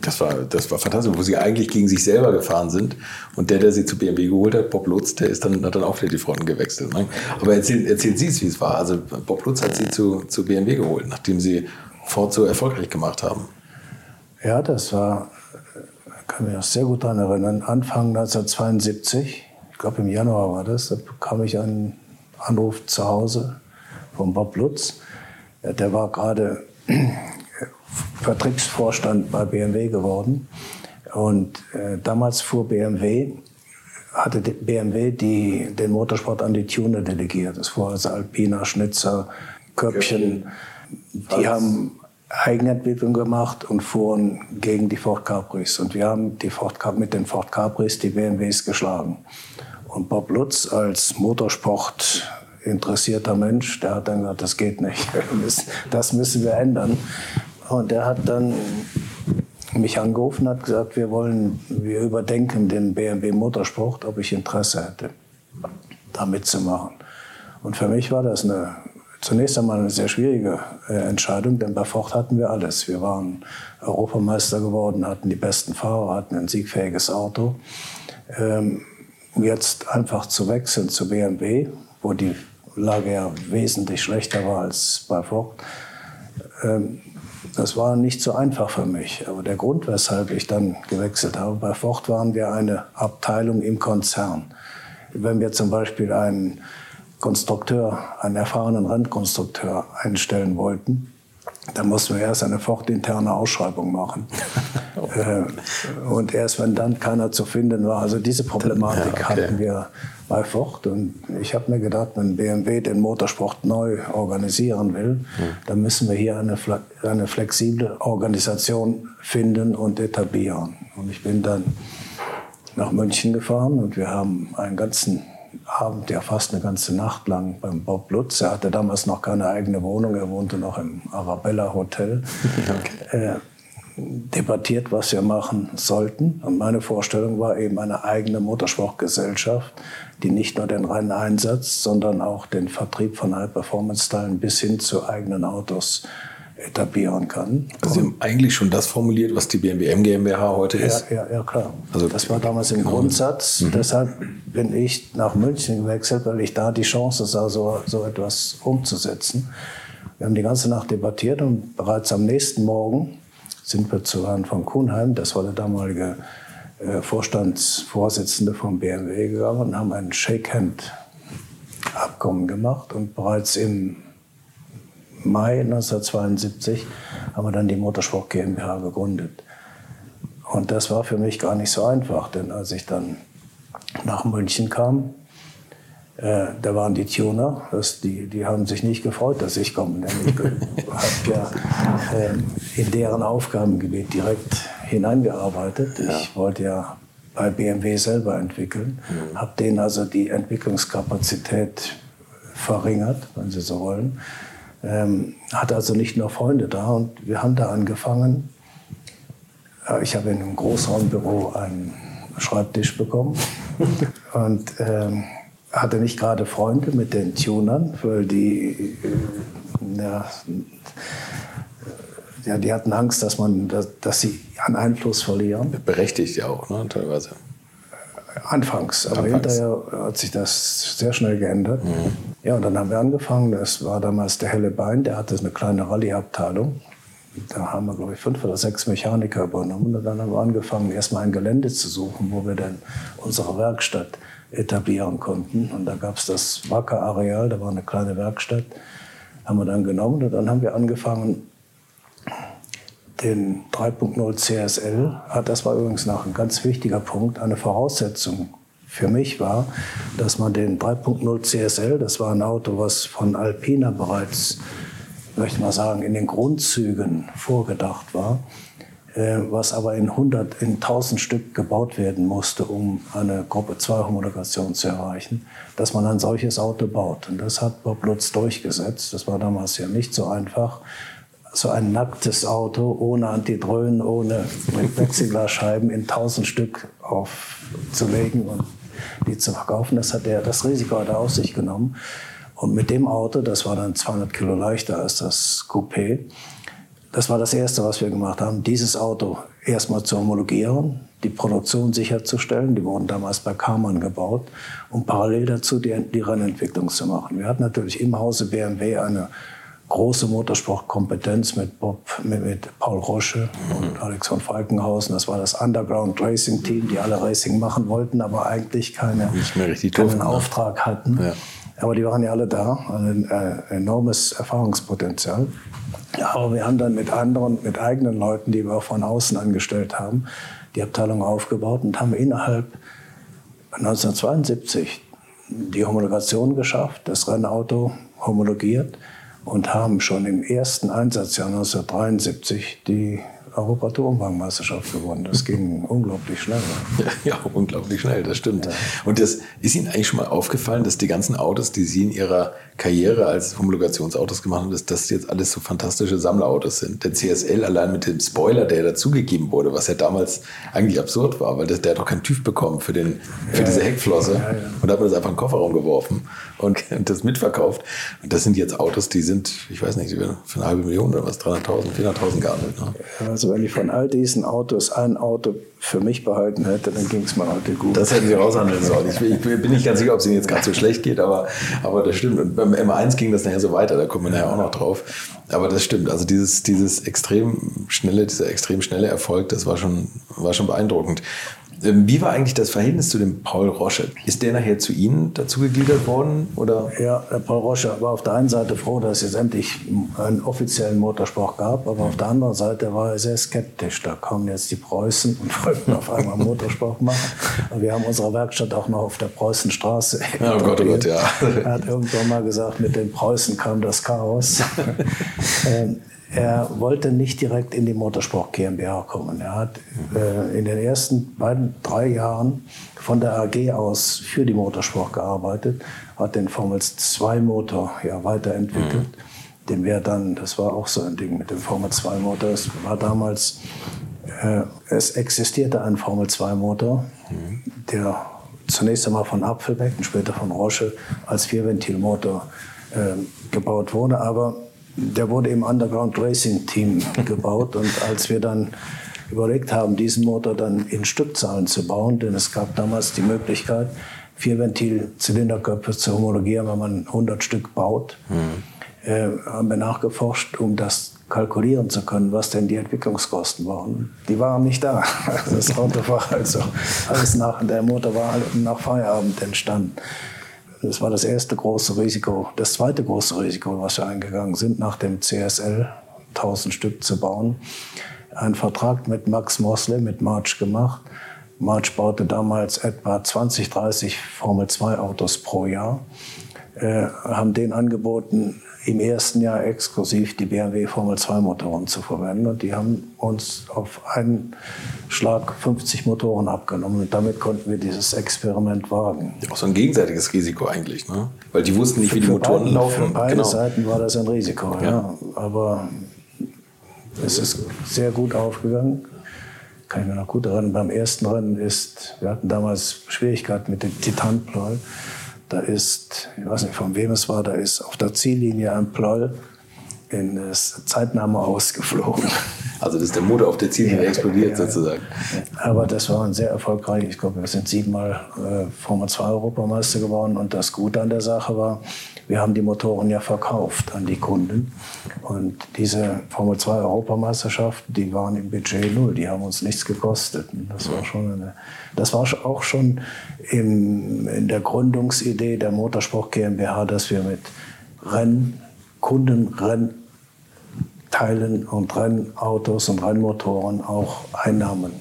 Speaker 3: Das war, das war fantastisch, wo sie eigentlich gegen sich selber gefahren sind. Und der, der sie zu BMW geholt hat, Bob Lutz, der ist dann, hat dann auch wieder die Fronten gewechselt. Ne? Aber erzählen, erzählen Sie es, wie es war. Also Bob Lutz hat sie zu, zu BMW geholt, nachdem sie Ford so erfolgreich gemacht haben.
Speaker 1: Ja, das war, kann mich auch sehr gut daran erinnern, Anfang 1972 ich glaube im Januar war das, da bekam ich einen Anruf zu Hause von Bob Lutz. Der war gerade Vertriebsvorstand bei BMW geworden. Und äh, damals fuhr BMW, hatte BMW die, den Motorsport an die Tuner delegiert. Das war also Alpina, Schnitzer, Köpfchen. Die haben Eigenentwicklung gemacht und fuhren gegen die Ford Capris. Und wir haben die Ford, mit den Ford Capris die BMWs geschlagen. Und Bob Lutz als Motorsport interessierter Mensch, der hat dann gesagt, das geht nicht, (laughs) das müssen wir ändern. Und er hat dann mich angerufen und hat gesagt, wir wollen, wir überdenken den BMW Motorsport, ob ich Interesse hätte, da mitzumachen. Und für mich war das eine, zunächst einmal eine sehr schwierige äh, Entscheidung, denn bei Ford hatten wir alles. Wir waren Europameister geworden, hatten die besten Fahrer, hatten ein siegfähiges Auto. Ähm, jetzt einfach zu wechseln zu BMW, wo die Lage ja wesentlich schlechter war als bei Ford, ähm, das war nicht so einfach für mich. Aber der Grund, weshalb ich dann gewechselt habe, bei Ford waren wir eine Abteilung im Konzern. Wenn wir zum Beispiel einen Konstrukteur, einen erfahrenen Rennkonstrukteur einstellen wollten, da mussten wir erst eine fortinterne Ausschreibung machen. (laughs) äh, und erst wenn dann keiner zu finden war, also diese Problematik ja, okay. hatten wir bei Ford. Und ich habe mir gedacht, wenn BMW den Motorsport neu organisieren will, mhm. dann müssen wir hier eine, eine flexible Organisation finden und etablieren. Und ich bin dann nach München gefahren und wir haben einen ganzen Abend, ja fast eine ganze Nacht lang beim Bob Lutz. Er hatte damals noch keine eigene Wohnung, er wohnte noch im Arabella Hotel. (laughs) Okay. Äh, debattiert, was wir machen sollten. Und meine Vorstellung war eben eine eigene Motorsportgesellschaft, die nicht nur den reinen Einsatz, sondern auch den Vertrieb von High-Performance-Teilen bis hin zu eigenen Autos etablieren kann.
Speaker 3: Also Sie haben eigentlich schon das formuliert, was die BMW M GmbH heute ist?
Speaker 1: Ja, ja, ja klar. Also das war damals im Grundsatz. Mhm. Deshalb bin ich nach München gewechselt, weil ich da die Chance sah, so, so etwas umzusetzen. Wir haben die ganze Nacht debattiert und bereits am nächsten Morgen sind wir zu Herrn von Kuhnheim, das war der damalige Vorstandsvorsitzende vom BMW gegangen und haben ein Shake-Hand-Abkommen gemacht und bereits im Mai 1972 haben wir dann die Motorsport GmbH gegründet. Und das war für mich gar nicht so einfach, denn als ich dann nach München kam, äh, da waren die Tuner, das, die, die haben sich nicht gefreut, dass ich komme. Denn ich (laughs) habe ja äh, in deren Aufgabengebiet direkt hineingearbeitet. Ja. Ich wollte ja bei BMW selber entwickeln, mhm. habe denen also die Entwicklungskapazität verringert, wenn Sie so wollen. Ähm, hatte also nicht nur Freunde da und wir haben da angefangen. Ich habe in einem Großraumbüro einen Schreibtisch bekommen (laughs) und ähm, hatte nicht gerade Freunde mit den Tunern, weil die, äh, ja, ja, die hatten Angst, dass, man, dass, dass sie an Einfluss verlieren.
Speaker 3: Berechtigt ja auch, ne, teilweise.
Speaker 1: Anfangs, aber Anfangs. hinterher hat sich das sehr schnell geändert. Mhm. Ja, und dann haben wir angefangen. Das war damals der Helle Bein, der hatte eine kleine Rallye-Abteilung. Da haben wir, glaube ich, fünf oder sechs Mechaniker übernommen. Und dann haben wir angefangen, erstmal ein Gelände zu suchen, wo wir dann unsere Werkstatt etablieren konnten. Und da gab es das Wacker-Areal, da war eine kleine Werkstatt. Haben wir dann genommen und dann haben wir angefangen, den 3.0 CSL, ah, das war übrigens noch ein ganz wichtiger Punkt, eine Voraussetzung für mich war, dass man den 3.0 CSL, das war ein Auto, was von Alpina bereits, möchte mal sagen, in den Grundzügen vorgedacht war, was aber in 100, in 1000 Stück gebaut werden musste, um eine Gruppe 2 Homologation zu erreichen, dass man ein solches Auto baut. Und das hat Bob Lutz durchgesetzt. Das war damals ja nicht so einfach so ein nacktes Auto ohne Antidröhnen, ohne mit Plexiglasscheiben in tausend Stück aufzulegen und die zu verkaufen. Das hat er, das Risiko hat er auf sich genommen. Und mit dem Auto, das war dann 200 Kilo leichter als das Coupé, das war das Erste, was wir gemacht haben, dieses Auto erstmal zu homologieren, die Produktion sicherzustellen. Die wurden damals bei Karmann gebaut, um parallel dazu die, die Rennentwicklung zu machen. Wir hatten natürlich im Hause BMW eine große Motorsportkompetenz mit Bob, mit, mit Paul Rosche und Alex von Falkenhausen. Das war das Underground Racing Team, die alle Racing machen wollten, aber eigentlich keine, keinen durften, Auftrag ne? hatten. Ja. Aber die waren ja alle da, ein äh, enormes Erfahrungspotenzial. Ja, aber wir haben dann mit anderen, mit eigenen Leuten, die wir auch von außen angestellt haben, die Abteilung aufgebaut und haben innerhalb 1972 die Homologation geschafft, das Rennauto homologiert und haben schon im ersten Einsatzjahr 1973 die Europatour-Umweltmeisterschaft gewonnen. Das ging (laughs) unglaublich schnell.
Speaker 3: Ja, ja, unglaublich schnell, das stimmt. Ja. Und das ist Ihnen eigentlich schon mal aufgefallen, dass die ganzen Autos, die Sie in Ihrer Karriere als Homologationsautos gemacht haben, dass das jetzt alles so fantastische Sammlerautos sind. Der CSL allein mit dem Spoiler, der dazugegeben wurde, was ja damals eigentlich absurd war, weil das, der hat doch keinen TÜV bekommen für, den, für ja, diese Heckflosse. Ja, und da hat man das einfach in den Kofferraum geworfen und, (laughs) und das mitverkauft. Und das sind jetzt Autos, die sind, ich weiß nicht, für eine halbe Million oder was, 300.000, 400.000 gehandelt. Ne?
Speaker 1: Also wenn ich von all diesen Autos ein Auto für mich behalten hätte, dann ging es mir heute gut.
Speaker 3: Das hätten Sie raushandeln sollen. Ich, ich, bin nicht ganz sicher, ob es Ihnen jetzt gerade so schlecht geht, aber, aber das stimmt. Und beim M1 ging das nachher so weiter, da kommen wir nachher auch noch drauf. Aber das stimmt. Also dieses, dieses extrem schnelle, dieser extrem schnelle Erfolg, das war schon, war schon beeindruckend. Ähm, wie war eigentlich das Verhältnis zu dem Paul Rosche? Ist der nachher zu Ihnen dazugegliedert worden? Oder?
Speaker 1: Ja, der Paul Rosche war auf der einen Seite froh, dass es endlich einen offiziellen Motorsport gab, aber auf der anderen Seite war er sehr skeptisch. Da kamen jetzt die Preußen und (laughs) wollten auf einmal Motorsport machen. wir haben unsere Werkstatt auch noch auf der Preußenstraße.
Speaker 3: Ja, (laughs) oh Gott, oh Gott, ja.
Speaker 1: Er hat irgendwann mal gesagt, mit den Preußen kam das Chaos. (laughs) Er wollte nicht direkt in die Motorsport GmbH kommen. Er hat äh, in den ersten beiden, drei Jahren von der AG aus für die Motorsport gearbeitet, hat den Formel 2 Motor ja weiterentwickelt. Mhm. Den wäre dann, das war auch so ein Ding mit dem Formel 2 Motor. Es war damals, äh, es existierte ein Formel 2 Motor, mhm. der zunächst einmal von Apfelbeck und später von Roche als Vierventilmotor äh, gebaut wurde, aber der wurde im Underground Racing Team gebaut. Und als wir dann überlegt haben, diesen Motor dann in Stückzahlen zu bauen, denn es gab damals die Möglichkeit, vier Ventil-Zylinderköpfe zu homologieren, wenn man 100 Stück baut, mhm. äh, haben wir nachgeforscht, um das kalkulieren zu können, was denn die Entwicklungskosten waren. Die waren nicht da. (laughs) Das Auto war also alles nach, der Motor war nach Feierabend entstanden. Das war das erste große Risiko. Das zweite große Risiko, was wir eingegangen sind, nach dem CSL 1000 Stück zu bauen, einen Vertrag mit Max Mosley, mit March gemacht. March baute damals etwa 20, 30 Formel-2-Autos pro Jahr. Äh, haben den angeboten, im ersten Jahr exklusiv die BMW Formel 2 Motoren zu verwenden. Und die haben uns auf einen Schlag 50 Motoren abgenommen. Und damit konnten wir dieses Experiment wagen.
Speaker 3: Auch so ein gegenseitiges Risiko eigentlich, ne? Weil die wussten nicht, wie die Motoren
Speaker 1: beiden, laufen. Für beide genau. Seiten war das ein Risiko, ja. ja. Aber es ist sehr gut aufgegangen. Kann ich mir noch gut erinnern. Beim ersten Rennen ist, wir hatten damals Schwierigkeiten mit dem Titanpleu. Da ist, ich weiß nicht von wem es war, da ist auf der Ziellinie ein Pleu in das Zeitnahme ausgeflogen. (laughs)
Speaker 3: Also das ist der Motor auf der Ziellinie ja, explodiert ja, sozusagen.
Speaker 1: Aber das war ein sehr erfolgreich. Ich glaube, wir sind siebenmal äh, Formel 2 Europameister geworden. Und das Gute an der Sache war, wir haben die Motoren ja verkauft an die Kunden. Und diese Formel 2 Europameisterschaften, die waren im Budget null. Die haben uns nichts gekostet. Das war schon eine, das war auch schon im, in der Gründungsidee der Motorsport GmbH, dass wir mit Renn, Kunden, Rennteilen und Rennautos und Rennmotoren auch Einnahmen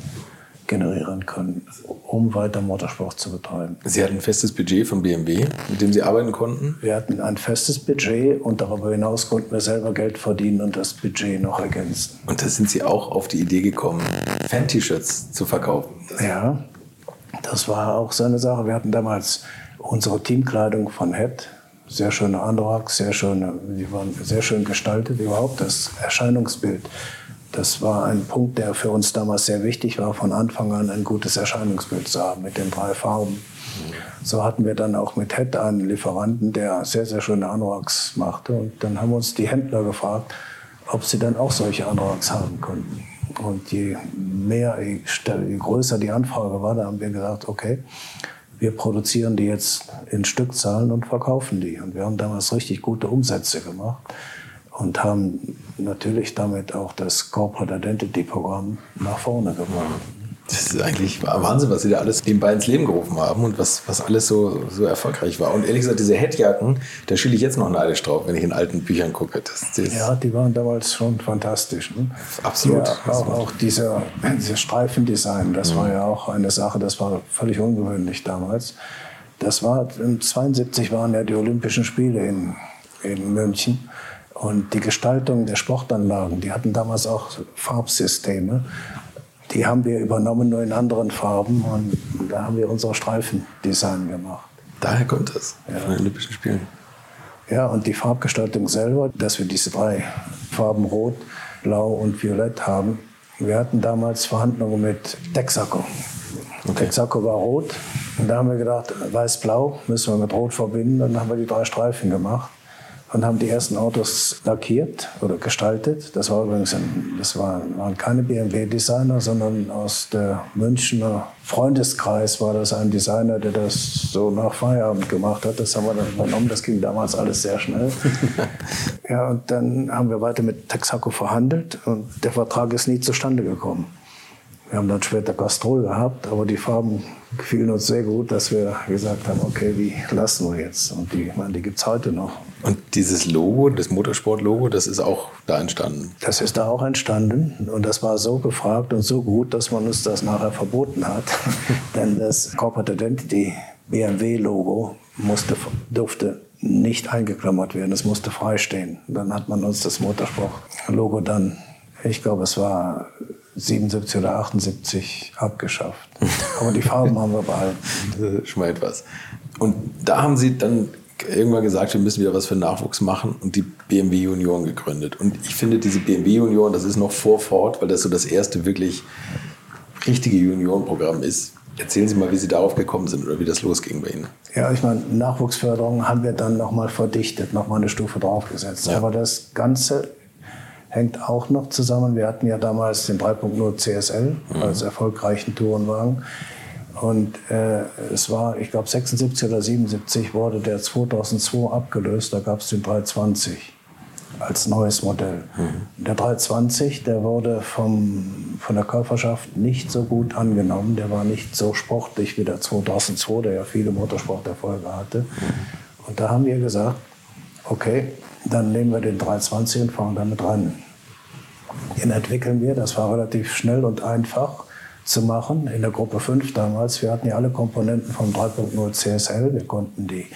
Speaker 1: generieren können, um weiter Motorsport zu betreiben.
Speaker 3: Sie hatten ein festes Budget von BMW, mit dem Sie arbeiten konnten?
Speaker 1: Wir hatten ein festes Budget und darüber hinaus konnten wir selber Geld verdienen und das Budget noch ergänzen.
Speaker 3: Und da sind Sie auch auf die Idee gekommen, Fan-T-Shirts zu verkaufen?
Speaker 1: Ja, das war auch so eine Sache. Wir hatten damals unsere Teamkleidung von Head, sehr schöne Anoraks, sehr schöne, die waren sehr schön gestaltet, überhaupt das Erscheinungsbild das war ein Punkt, der für uns damals sehr wichtig war, von Anfang an ein gutes Erscheinungsbild zu haben mit den drei Farben. So hatten wir dann auch mit Head einen Lieferanten, der sehr, sehr schöne Anoraks machte. Und dann haben uns die Händler gefragt, ob sie dann auch solche Anoraks haben könnten. Und je mehr, je, je größer die Anfrage war, da haben wir gesagt, okay, wir produzieren die jetzt in Stückzahlen und verkaufen die. Und wir haben damals richtig gute Umsätze gemacht und haben natürlich damit auch das Corporate Identity Programm nach vorne gebracht.
Speaker 3: Das ist eigentlich Wahnsinn, was Sie da alles nebenbei ins Leben gerufen haben und was, was alles so, so erfolgreich war. Und ehrlich gesagt, diese Headjacken, da schiele ich jetzt noch neidisch drauf, wenn ich in alten Büchern gucke. Das,
Speaker 1: das ja, die waren damals schon fantastisch. Ne?
Speaker 3: Absolut. Ja,
Speaker 1: auch, auch dieser, dieser Streifendesign, das mhm. war ja auch eine Sache, das war völlig ungewöhnlich damals. Das war, 1972 waren ja die Olympischen Spiele in, in München. Und die Gestaltung der Sportanlagen, die hatten damals auch Farbsysteme. Die haben wir übernommen, nur in anderen Farben. Und da haben wir unser Streifendesign gemacht.
Speaker 3: Daher kommt das, ja. von den Olympischen Spielen.
Speaker 1: Ja, und die Farbgestaltung selber, dass wir diese drei Farben Rot, Blau und Violett haben. Wir hatten damals Verhandlungen mit Texaco. Okay. Texaco war rot. Und da haben wir gedacht, weiß-blau müssen wir mit Rot verbinden. Und dann haben wir die drei Streifen gemacht und haben die ersten Autos lackiert oder gestaltet. Das war übrigens ein, das war, waren keine BMW-Designer, sondern aus der Münchner Freundeskreis war das ein Designer, der das so nach Feierabend gemacht hat. Das haben wir dann übernommen. Das ging damals alles sehr schnell. (laughs) ja, und dann haben wir weiter mit Texaco verhandelt und der Vertrag ist nie zustande gekommen. Wir haben dann später Castrol gehabt, aber die Farben gefielen uns sehr gut, dass wir gesagt haben, okay, die lassen wir jetzt. Und die, meine, die gibt es heute noch.
Speaker 3: Und dieses Logo, das Motorsport-Logo, das ist auch da entstanden?
Speaker 1: Das ist da auch entstanden. Und das war so gefragt und so gut, dass man uns das nachher verboten hat. (laughs) Denn das Corporate Identity BMW-Logo musste, durfte nicht eingeklammert werden, es musste freistehen. Dann hat man uns das Motorsport-Logo dann, ich glaube, es war 77 oder 78 abgeschafft. Aber die Farben haben wir behalten. (laughs)
Speaker 3: Das ist schon mal etwas. Und da haben Sie dann irgendwann gesagt, wir müssen wieder was für Nachwuchs machen und die BMW Junioren gegründet. Und ich finde, diese BMW Junioren, das ist noch vor Ford, weil das so das erste wirklich richtige Juniorenprogramm ist. Erzählen Sie mal, wie Sie darauf gekommen sind oder wie das losging bei Ihnen.
Speaker 1: Ja, ich meine, Nachwuchsförderung haben wir dann nochmal verdichtet, nochmal eine Stufe draufgesetzt. Ja. Aber das Ganze hängt auch noch zusammen. Wir hatten ja damals den 3.0 CSL mhm. als erfolgreichen Tourenwagen. Und äh, es war, ich glaube, 76 oder 77 wurde der 2002 abgelöst. Da gab es den 320 als neues Modell. Mhm. Der 320, der wurde vom, von der Käuferschaft nicht so gut angenommen. Der war nicht so sportlich wie der 2002, der ja viele Motorsporterfolge hatte. Mhm. Und da haben wir gesagt, okay, dann nehmen wir den 320 und fahren damit ran. Den entwickeln wir, das war relativ schnell und einfach zu machen in der Gruppe 5 damals. Wir hatten ja alle Komponenten vom 3.0 CSL. Wir konnten die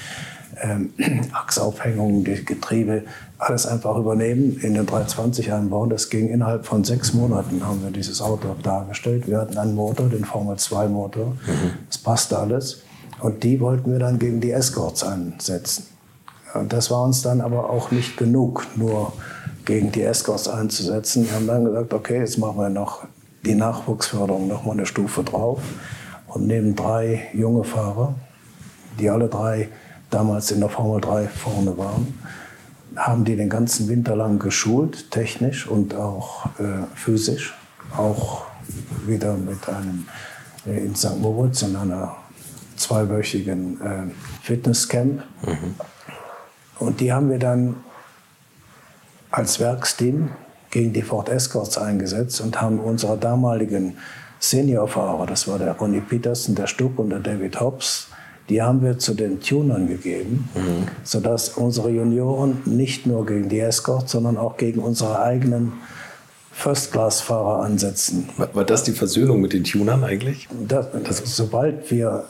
Speaker 1: ähm, (clears throat) Achsaufhängungen, die Getriebe, alles einfach übernehmen, in den 320 einbauen. Das ging innerhalb von sechs Monaten, haben wir dieses Auto dargestellt. Wir hatten einen Motor, den Formel 2 Motor. Mhm. Das passte alles. Und die wollten wir dann gegen die Escorts einsetzen. Das war uns dann aber auch nicht genug, nur gegen die Escorts einzusetzen. Wir haben dann gesagt, okay, jetzt machen wir noch die Nachwuchsförderung noch mal eine Stufe drauf und nehmen drei junge Fahrer, die alle drei damals in der Formel 3 vorne waren, haben die den ganzen Winter lang geschult, technisch und auch äh, physisch, auch wieder mit einem äh, in St. Moritz in einer zweiwöchigen äh, Fitnesscamp. Mhm. Und die haben wir dann als Werksteam gegen die Ford Escorts eingesetzt und haben unsere damaligen Seniorfahrer, das war der Ronnie Peterson, der Stuck und der David Hobbs, die haben wir zu den Tunern gegeben, mhm. sodass unsere Junioren nicht nur gegen die Escorts, sondern auch gegen unsere eigenen First-Class-Fahrer ansetzen.
Speaker 3: War das die Versöhnung mit den Tunern eigentlich?
Speaker 1: Das, das, sobald wir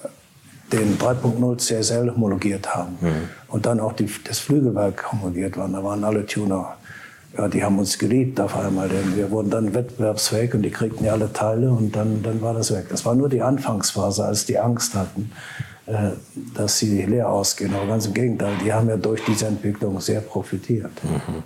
Speaker 1: den 3.0 CSL homologiert haben mhm. und dann auch die, das Flügelwerk homologiert waren, da waren alle Tuner ja, die haben uns geliebt auf einmal, denn wir wurden dann wettbewerbsfähig und die kriegten ja alle Teile und dann, dann war das weg. Das war nur die Anfangsphase, als die Angst hatten, äh, dass sie leer ausgehen. Aber ganz im Gegenteil, die haben ja durch diese Entwicklung sehr profitiert. Mhm.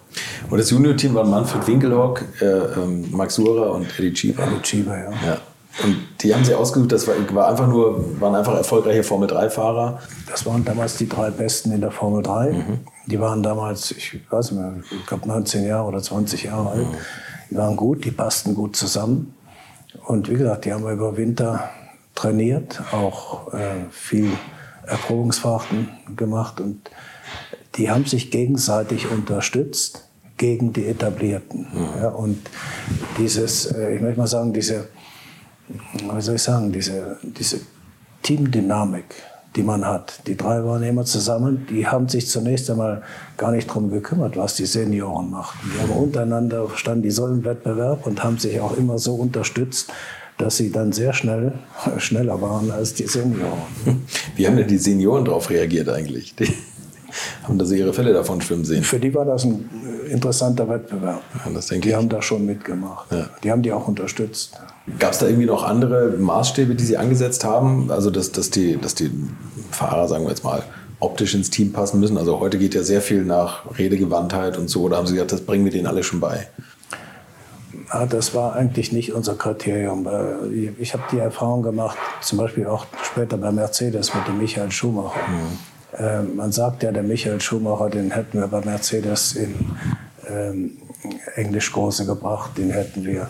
Speaker 3: Und das Junior-Team waren Manfred Winkelhock, äh, ähm, Max Surer und Eddie Schieber.
Speaker 1: Eddie Schieber, ja. ja.
Speaker 3: Und die haben sie ausgesucht, das war, einfach nur, waren einfach erfolgreiche Formel-3-Fahrer.
Speaker 1: Das waren damals die drei Besten in der Formel 3. Mhm. Die waren damals, ich weiß nicht mehr, ich glaube 19 Jahre oder 20 Jahre alt. Mhm. Die waren gut, die passten gut zusammen. Und wie gesagt, die haben über Winter trainiert, auch äh, viel Erprobungsfahrten gemacht und die haben sich gegenseitig unterstützt gegen die Etablierten. Mhm. Ja, und dieses, äh, ich möchte mal sagen, diese wie soll ich sagen, diese, diese Teamdynamik, die man hat. Die drei waren immer zusammen, die haben sich zunächst einmal gar nicht darum gekümmert, was die Senioren machten. Die haben untereinander standen die so im Wettbewerb und haben sich auch immer so unterstützt, dass sie dann sehr schnell (laughs) schneller waren als die Senioren.
Speaker 3: Wie haben denn die Senioren darauf reagiert eigentlich? Die haben da sie ihre Fälle davon schwimmen sehen?
Speaker 1: Für die war das ein interessanter Wettbewerb.
Speaker 3: Ja, das
Speaker 1: denke die ich. haben da schon mitgemacht. Ja. Die haben die auch unterstützt.
Speaker 3: Gab es da irgendwie noch andere Maßstäbe, die Sie angesetzt haben? Also, dass, dass, die, dass die Fahrer, sagen wir jetzt mal, optisch ins Team passen müssen? Also, heute geht ja sehr viel nach Redegewandtheit und so. Oder haben Sie gesagt, das bringen wir denen alle schon bei?
Speaker 1: Ja, das war eigentlich nicht unser Kriterium. Ich habe die Erfahrung gemacht, zum Beispiel auch später bei Mercedes mit dem Michael Schumacher. Mhm. Ähm, man sagt ja, der Michael Schumacher, den hätten wir bei Mercedes in ähm, Englischkurse gebracht, den hätten wir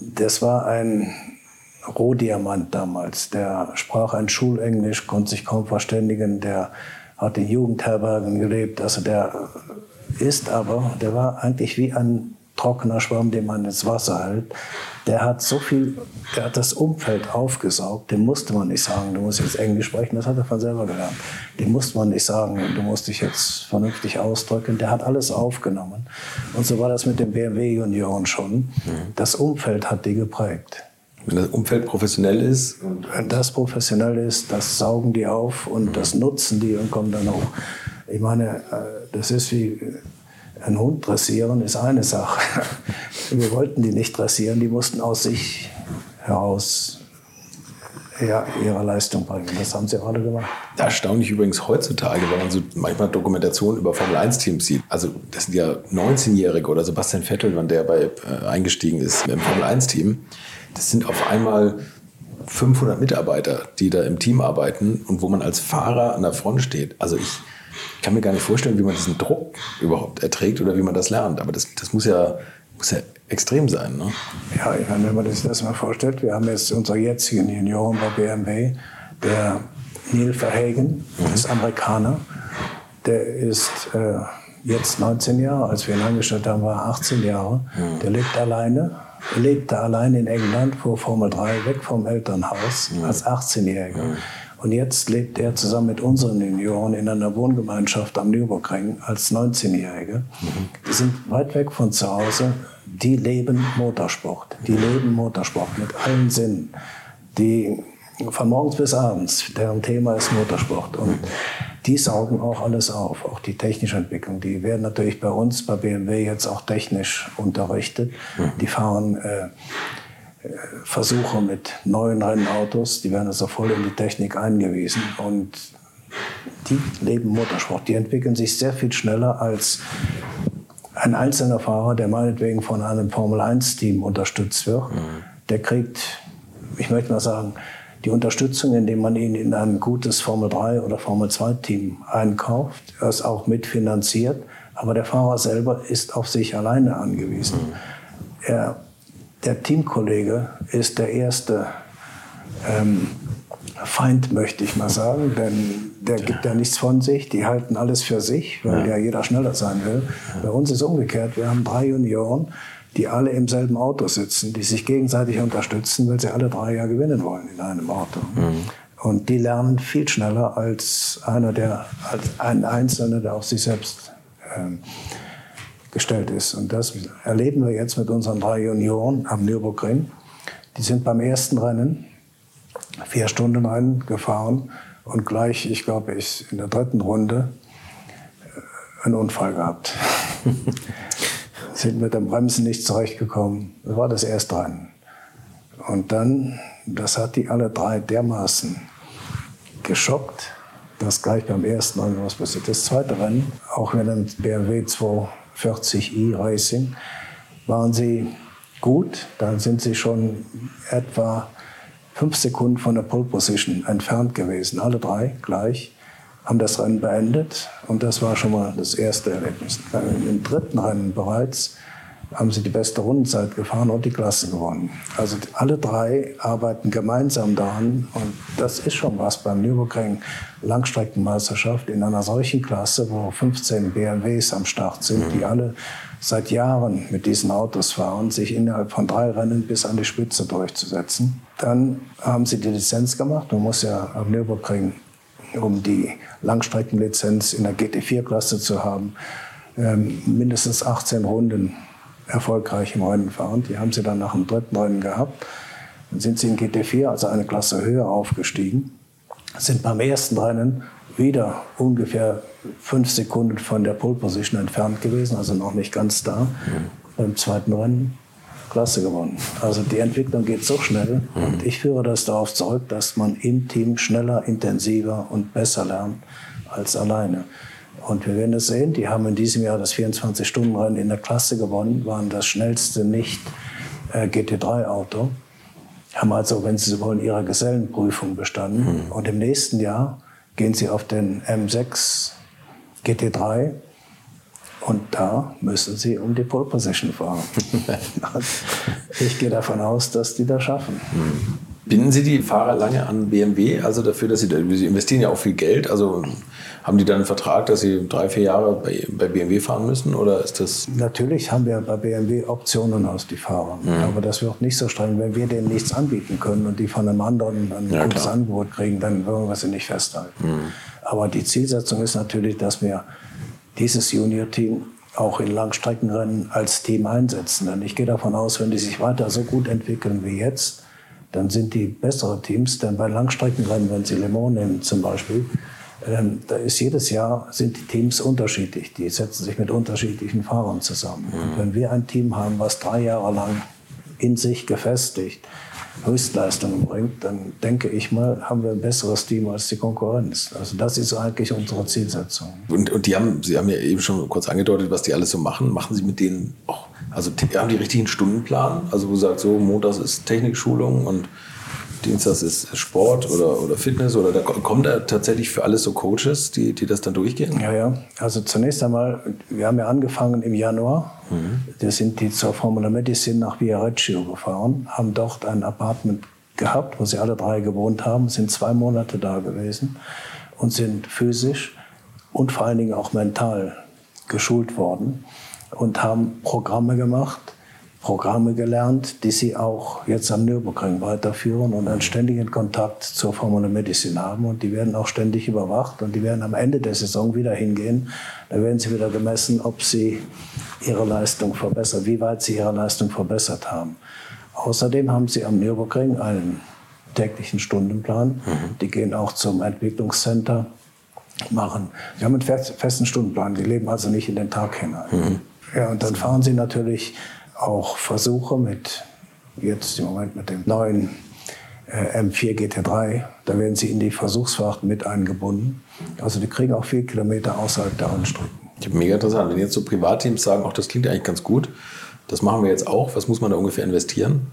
Speaker 1: das war ein Rohdiamant damals. Der sprach ein Schulenglisch, konnte sich kaum verständigen. Der hat in Jugendherbergen gelebt. Also der ist aber, der war eigentlich wie ein trockener Schwamm, den man ins Wasser hält. Der hat so viel, der hat das Umfeld aufgesaugt. Dem musste man nicht sagen, du musst jetzt Englisch sprechen. Das hat er von selber gelernt. Dem musste man nicht sagen, du musst dich jetzt vernünftig ausdrücken. Der hat alles aufgenommen. Und so war das mit den BMW Junioren schon. Das Umfeld hat die geprägt.
Speaker 3: Wenn das Umfeld professionell ist?
Speaker 1: Wenn das professionell ist, das saugen die auf und das nutzen die und kommen dann hoch. Ich meine, äh, das ist wie ein Hund dressieren ist eine Sache. (laughs) Wir wollten die nicht dressieren, die mussten aus sich heraus ja, ihre Leistung bringen. Das haben sie auch alle gemacht.
Speaker 3: Erstaunlich übrigens heutzutage, wenn man so manchmal Dokumentationen über Formel-1-Teams sieht. Also das sind ja 19-Jährige oder Sebastian Vettel, wenn der bei, äh, eingestiegen ist im Formel-1-Team. Das sind auf einmal 500 Mitarbeiter, die da im Team arbeiten und wo man als Fahrer an der Front steht. Also ich kann mir gar nicht vorstellen, wie man diesen Druck überhaupt erträgt oder wie man das lernt. Aber das, das muss, ja, muss ja extrem sein. Ne?
Speaker 1: Ja, ich meine, wenn man sich das mal vorstellt, wir haben jetzt unsere jetzigen Junioren bei BMW, der Neil Verhagen, mhm. ist Amerikaner, der ist äh, jetzt 19 Jahre, als wir ihn angestellt haben, war er 18 Jahre. Mhm. Der lebt alleine, lebte allein in England vor Formel 3, weg vom Elternhaus, mhm. als 18-Jähriger. Und jetzt lebt er zusammen mit unseren Junioren in einer Wohngemeinschaft am Nürburgring als 19-Jährige. Mhm. Die sind weit weg von zu Hause. Die leben Motorsport. Die leben Motorsport mit allen Sinnen. Die von morgens bis abends, deren Thema ist Motorsport. Und die saugen auch alles auf, auch die technische Entwicklung. Die werden natürlich bei uns, bei BMW, jetzt auch technisch unterrichtet. Mhm. Die fahren äh, Versuche mit neuen Rennautos, die werden also voll in die Technik eingewiesen und die leben Motorsport. Die entwickeln sich sehr viel schneller als ein einzelner Fahrer, der meinetwegen von einem Formel-1-Team unterstützt wird. Mhm. Der kriegt, ich möchte mal sagen, die Unterstützung, indem man ihn in ein gutes Formel 3 oder Formel 2 Team einkauft, es auch mitfinanziert. Aber der Fahrer selber ist auf sich alleine angewiesen. Mhm. Er der Teamkollege ist der erste ähm, Feind, möchte ich mal sagen, denn der gibt ja nichts von sich, die halten alles für sich, weil ja, ja jeder schneller sein will. Ja. Bei uns ist umgekehrt, wir haben drei Junioren, die alle im selben Auto sitzen, die sich gegenseitig unterstützen, weil sie alle drei ja gewinnen wollen in einem Auto. Mhm. Und die lernen viel schneller als einer, der, als ein Einzelner, der auf sich selbst ähm, gestellt ist. Und das erleben wir jetzt mit unseren drei Junioren am Nürburgring. Die sind beim ersten Rennen vier Stunden Rennen gefahren und gleich, ich glaube, ich in der dritten Runde äh, einen Unfall gehabt. (laughs) sind mit dem Bremsen nicht zurechtgekommen. Das war das erste Rennen. Und dann, das hat die alle drei dermaßen geschockt, dass gleich beim ersten Rennen was passiert. Das zweite Rennen, auch wenn ein BMW 2 40i Racing, waren sie gut. Dann sind sie schon etwa fünf Sekunden von der Pole Position entfernt gewesen. Alle drei gleich haben das Rennen beendet und das war schon mal das erste Erlebnis. Im dritten Rennen bereits haben sie die beste Rundenzeit gefahren und die Klasse gewonnen. Also alle drei arbeiten gemeinsam daran und das ist schon was beim Nürburgring Langstreckenmeisterschaft in einer solchen Klasse, wo 15 BMWs am Start sind, die alle seit Jahren mit diesen Autos fahren, sich innerhalb von drei Rennen bis an die Spitze durchzusetzen. Dann haben sie die Lizenz gemacht. Man muss ja am Nürburgring, um die Langstreckenlizenz in der GT4-Klasse zu haben, ähm, mindestens 18 Runden erfolgreich im Rennen fahren. Die haben sie dann nach dem dritten Rennen gehabt. Dann sind sie in GT4, also eine Klasse höher aufgestiegen, sind beim ersten Rennen wieder ungefähr fünf Sekunden von der Pole Position entfernt gewesen, also noch nicht ganz da. Mhm. Beim zweiten Rennen Klasse gewonnen. Also die Entwicklung geht so schnell mhm. und ich führe das darauf zurück, dass man im Team schneller, intensiver und besser lernt als alleine. Und wir werden es sehen, die haben in diesem Jahr das 24-Stunden-Rennen in der Klasse gewonnen, waren das schnellste Nicht-GT3-Auto. Haben also, wenn Sie so wollen, ihre Gesellenprüfung bestanden. Mhm. Und im nächsten Jahr gehen Sie auf den M6 GT3 und da müssen Sie um die Pole Position fahren. (laughs) ich gehe davon aus, dass die das schaffen.
Speaker 3: Mhm. Binden Sie die Fahrer lange an BMW, also dafür, dass Sie, Sie investieren ja auch viel Geld, also haben die dann einen Vertrag, dass sie drei, vier Jahre bei, bei BMW fahren müssen oder ist das?
Speaker 1: Natürlich haben wir bei BMW Optionen aus die Fahrer, mhm. aber das wird nicht so streng. Wenn wir denen nichts anbieten können und die von einem anderen ein ja, gutes klar. Angebot kriegen, dann wollen wir sie nicht festhalten. Mhm. Aber die Zielsetzung ist natürlich, dass wir dieses Junior-Team auch in Langstreckenrennen als Team einsetzen. Denn ich gehe davon aus, wenn die sich weiter so gut entwickeln wie jetzt, dann sind die bessere Teams. Denn bei Langstreckenrennen, wenn Sie Le Mans nehmen zum Beispiel, ähm, da ist jedes Jahr sind die Teams unterschiedlich. Die setzen sich mit unterschiedlichen Fahrern zusammen. Mhm. wenn wir ein Team haben, was drei Jahre lang in sich gefestigt Höchstleistungen bringt, dann denke ich mal, haben wir ein besseres Team als die Konkurrenz. Also das ist eigentlich unsere Zielsetzung.
Speaker 3: Und, und die haben, Sie haben ja eben schon kurz angedeutet, was die alles so machen. Machen Sie mit denen auch, also haben die richtigen Stundenplan? Also wo sagt so, montags ist Technikschulung und Dienstags ist Sport oder, oder Fitness oder da kommen da tatsächlich für alles so Coaches, die, die das dann durchgehen?
Speaker 1: Ja, ja. Also zunächst einmal, wir haben ja angefangen im Januar. Mhm. Da sind die zur Formula Medicine nach Viareggio gefahren, haben dort ein Apartment gehabt, wo sie alle drei gewohnt haben, sind zwei Monate da gewesen und sind physisch und vor allen Dingen auch mental geschult worden und haben Programme gemacht, Programme gelernt, die sie auch jetzt am Nürburgring weiterführen und einen ständigen Kontakt zur Formula Medicine haben. Und die werden auch ständig überwacht und die werden am Ende der Saison wieder hingehen. Da werden sie wieder gemessen, ob sie ihre Leistung verbessern, wie weit sie ihre Leistung verbessert haben. Außerdem haben sie am Nürburgring einen täglichen Stundenplan. Mhm. Die gehen auch zum Entwicklungscenter, machen. Sie haben einen festen Stundenplan, die leben also nicht in den Tag hinein. Mhm. Ja, und dann fahren sie natürlich auch Versuche mit, jetzt im Moment mit dem neuen äh, M4 GT3, da werden sie in die Versuchsfahrt mit eingebunden. Also die kriegen auch viele Kilometer außerhalb der Rennstrecken.
Speaker 3: Mega interessant. Wenn jetzt so Privatteams sagen, auch das klingt eigentlich ganz gut, das machen wir jetzt auch, was muss man da ungefähr investieren?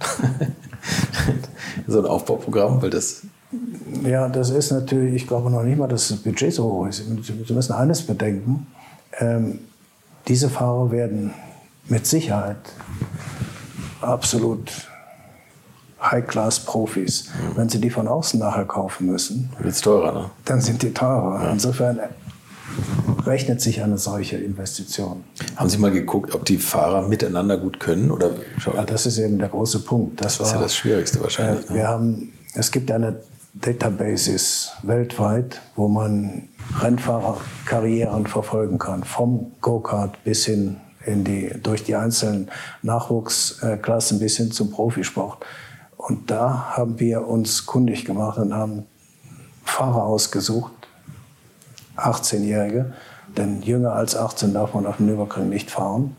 Speaker 3: (laughs) so ein Aufbauprogramm, weil das
Speaker 1: ja, das ist natürlich, ich glaube noch nicht mal, dass das Budget so hoch ist. Sie müssen eines bedenken. Ähm, diese Fahrer werden mit Sicherheit absolut High-Class-Profis. Mhm. Wenn Sie die von außen nachher kaufen müssen,
Speaker 3: wird's teurer, ne?
Speaker 1: dann sind die teurer. Ja. Insofern rechnet sich eine solche Investition.
Speaker 3: Haben Sie mal geguckt, ob die Fahrer miteinander gut können? Oder?
Speaker 1: Ja, das ist eben der große Punkt.
Speaker 3: Das, das ist ja das Schwierigste wahrscheinlich.
Speaker 1: Äh, ne? Wir haben, es gibt eine Databases weltweit, wo man Rennfahrerkarrieren verfolgen kann, vom Go-Kart bis hin in die, durch die einzelnen Nachwuchsklassen bis hin zum Profisport. Und da haben wir uns kundig gemacht und haben Fahrer ausgesucht, 18-Jährige, denn jünger als 18 darf man auf dem Nürburgring nicht fahren,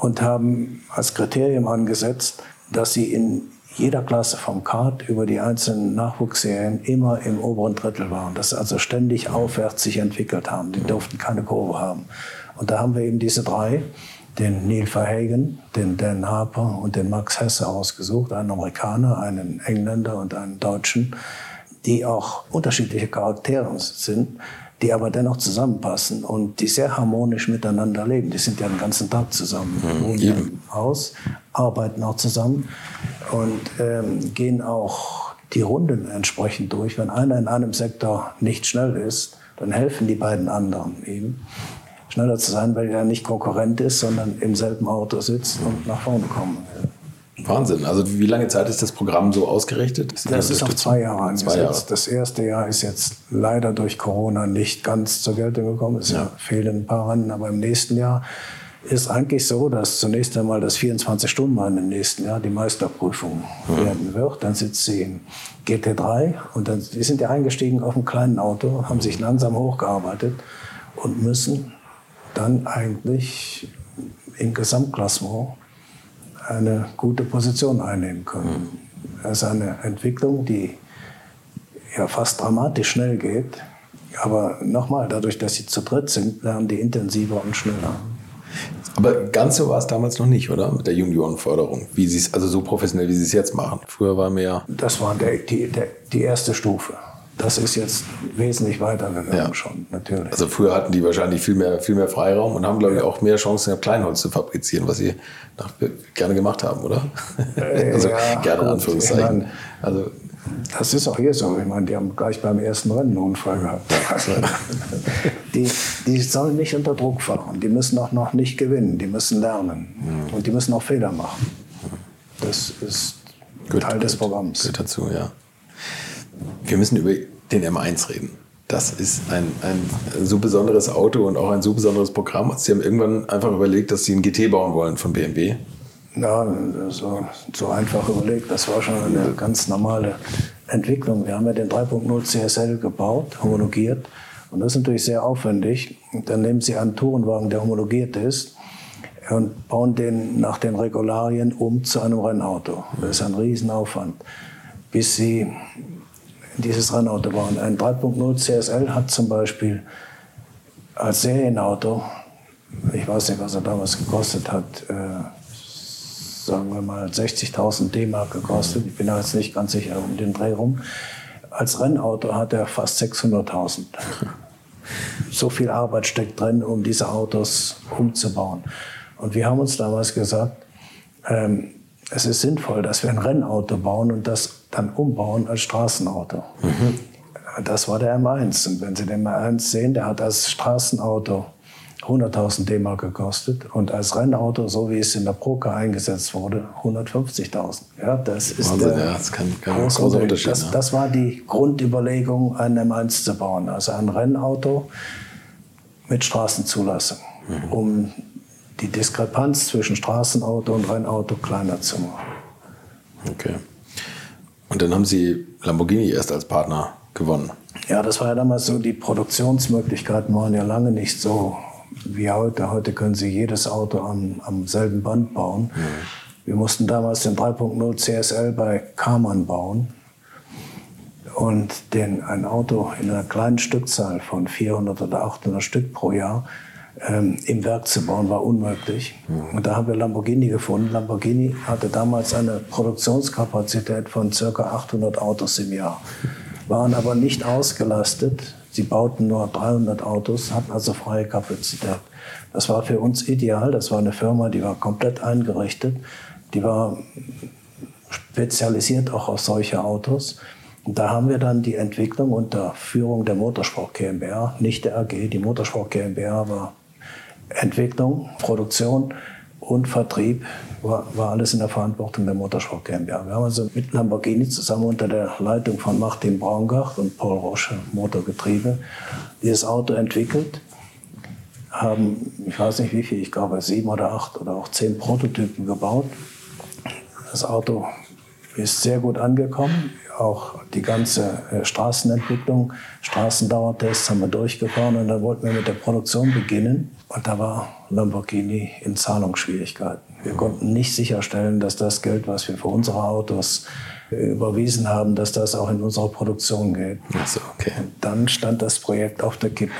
Speaker 1: und haben als Kriterium angesetzt, dass sie in jeder Klasse vom Kart über die einzelnen Nachwuchsserien immer im oberen Drittel waren, dass sie also ständig aufwärts sich entwickelt haben. Die durften keine Kurve haben. Und da haben wir eben diese drei, den Neil Verhagen, den Dan Harper und den Max Hesse ausgesucht, einen Amerikaner, einen Engländer und einen Deutschen, die auch unterschiedliche Charaktere sind, die aber dennoch zusammenpassen und die sehr harmonisch miteinander leben. Die sind ja den ganzen Tag zusammen, mhm, wohnen ja im Haus, arbeiten auch zusammen und ähm, gehen auch die Runden entsprechend durch. Wenn einer in einem Sektor nicht schnell ist, dann helfen die beiden anderen ihm schneller zu sein, weil er nicht Konkurrent ist, sondern im selben Auto sitzt und nach vorne kommen will.
Speaker 3: Wahnsinn. Also wie lange Zeit ist das Programm so ausgerichtet?
Speaker 1: Das, das ist auf zwei Jahre angesetzt. Zwei Jahre. Das erste Jahr ist jetzt leider durch Corona nicht ganz zur Geltung gekommen. Es ja. fehlen ein paar Rennen, aber im nächsten Jahr ist eigentlich so, dass zunächst einmal das 24-Stunden-Rennen im nächsten Jahr die Meisterprüfung mhm. werden wird. Dann sitzt sie im GT3 und dann, die sind ja eingestiegen auf einem kleinen Auto, haben sich langsam hochgearbeitet und müssen dann eigentlich im Gesamtklassement eine gute Position einnehmen können. Das ist eine Entwicklung, die ja fast dramatisch schnell geht. Aber nochmal, dadurch, dass sie zu dritt sind, lernen die intensiver und schneller.
Speaker 3: Aber ganz so war es damals noch nicht, oder? Mit der Juniorenförderung. Wie sie es, also so professionell, wie sie es jetzt machen. Früher war mehr.
Speaker 1: Das war der, die, der, die erste Stufe. Das ist jetzt wesentlich weitergegangen ja. schon, natürlich.
Speaker 3: Also früher hatten die wahrscheinlich viel mehr, viel mehr Freiraum und haben, glaube ich, auch mehr Chancen, Kleinholz zu fabrizieren, was sie nach, gerne gemacht haben, oder? Äh, (laughs) also ja, gerne in Anführungszeichen. Meine,
Speaker 1: also, das ist auch hier so. Ich meine, die haben gleich beim ersten Rennen einen Unfall gehabt. (laughs) Die, die sollen nicht unter Druck fahren. Die müssen auch noch nicht gewinnen. Die müssen lernen. Mhm. Und die müssen auch Fehler machen. Das ist Gut, Teil des Programms.
Speaker 3: Gehört dazu, ja. Wir müssen über den M1 reden. Das ist ein, ein so besonderes Auto und auch ein so besonderes Programm. Sie haben irgendwann einfach überlegt, dass Sie einen GT bauen wollen von BMW.
Speaker 1: Ja, so, so einfach überlegt. Das war schon eine ganz normale Entwicklung. Wir haben ja den 3.0 CSL gebaut, homologiert. Und das ist natürlich sehr aufwendig. Dann nehmen Sie einen Tourenwagen, der homologiert ist, und bauen den nach den Regularien um zu einem Rennauto. Das ist ein Riesenaufwand. Bis Sie dieses Rennauto bauen. Ein 3.0 CSL hat zum Beispiel als Serienauto, ich weiß nicht, was er damals gekostet hat, sagen wir mal, 60.000 D-Mark gekostet. Ich bin da jetzt nicht ganz sicher um den Dreh rum. Als Rennauto hat er fast 600.000. (laughs) So viel Arbeit steckt drin, um diese Autos umzubauen. Und wir haben uns damals gesagt, ähm, es ist sinnvoll, dass wir ein Rennauto bauen und das dann umbauen als Straßenauto. Mhm. Das war der M1. Und wenn Sie den M1 sehen, der hat als Straßenauto 100.000 D-Mark gekostet und als Rennauto, so wie es in der Proca eingesetzt wurde, 150.000. Ja, das ist
Speaker 3: Wahnsinn,
Speaker 1: der
Speaker 3: ja, das kann, kann
Speaker 1: große
Speaker 3: großer
Speaker 1: Unterschied.
Speaker 3: Unterschied.
Speaker 1: Das,
Speaker 3: ne?
Speaker 1: das war die Grundüberlegung, ein M1 zu bauen, also ein Rennauto mit Straßenzulassung,
Speaker 3: Mhm.
Speaker 1: um die Diskrepanz zwischen Straßenauto und Rennauto kleiner zu machen.
Speaker 3: Okay. Und dann haben Sie Lamborghini erst als Partner gewonnen.
Speaker 1: Ja, das war ja damals so, die Produktionsmöglichkeiten waren ja lange nicht so wie heute. Heute können Sie jedes Auto am, am selben Band bauen. Wir mussten damals den 3.0 CSL bei Karmann bauen. Und den, ein Auto in einer kleinen Stückzahl von 400 oder 800 Stück pro Jahr ähm, im Werk zu bauen, war unmöglich. Und da haben wir Lamborghini gefunden. Lamborghini hatte damals eine Produktionskapazität von ca. 800 Autos im Jahr, waren aber nicht ausgelastet. Sie bauten nur 300 Autos, hatten also freie Kapazität. Das war für uns ideal. Das war eine Firma, die war komplett eingerichtet. Die war spezialisiert auch auf solche Autos. Und da haben wir dann die Entwicklung unter Führung der Motorsport GmbH, nicht der AG. Die Motorsport GmbH war Entwicklung, Produktion und Vertrieb, war, war alles in der Verantwortung der Motorsport GmbH. Wir haben also mit Lamborghini zusammen unter der Leitung von Martin Braungart und Paul Roche Motorgetriebe dieses Auto entwickelt haben, ich weiß nicht wie viel, ich glaube sieben oder acht oder auch zehn Prototypen gebaut. Das Auto ist sehr gut angekommen. Auch die ganze äh, Straßenentwicklung, Straßendauertests haben wir durchgefahren und dann wollten wir mit der Produktion beginnen. Und da war Lamborghini in Zahlungsschwierigkeiten. Wir konnten nicht sicherstellen, dass das Geld, was wir für unsere Autos äh, überwiesen haben, dass das auch in unsere Produktion geht.
Speaker 3: So, okay.
Speaker 1: Und dann stand das Projekt auf der Kippe.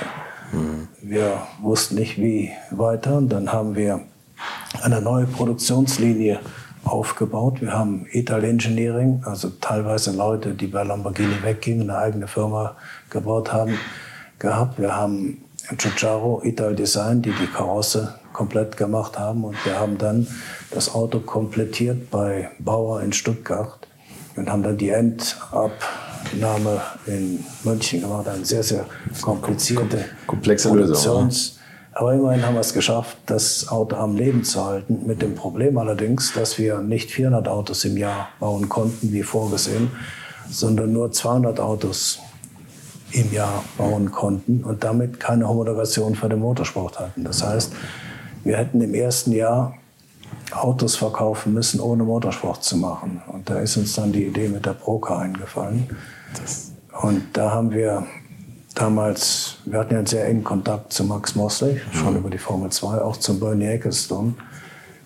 Speaker 1: Wir wussten nicht, wie weiter. Und dann haben wir eine neue Produktionslinie aufgebaut. Wir haben Ital Engineering, also teilweise Leute, die bei Lamborghini weggingen, eine eigene Firma gebaut haben, gehabt. Wir haben Giugiaro Ital Design, die die Karosse komplett gemacht haben. Und wir haben dann das Auto komplettiert bei Bauer in Stuttgart und haben dann die Endabnahme in München gemacht. Eine sehr, sehr komplizierte
Speaker 3: Komplexe Lösung,
Speaker 1: Produktions- aber immerhin haben wir es geschafft, das Auto am Leben zu halten. Mit dem Problem allerdings, dass wir nicht 400 Autos im Jahr bauen konnten, wie vorgesehen, sondern nur 200 Autos im Jahr bauen konnten und damit keine Homologation für den Motorsport hatten. Das heißt, wir hätten im ersten Jahr Autos verkaufen müssen, ohne Motorsport zu machen. Und da ist uns dann die Idee mit der Procar eingefallen. Und da haben wir damals, wir hatten ja einen sehr engen Kontakt zu Max Mosley, schon über die Formel 2, auch zum Bernie Ecclestone.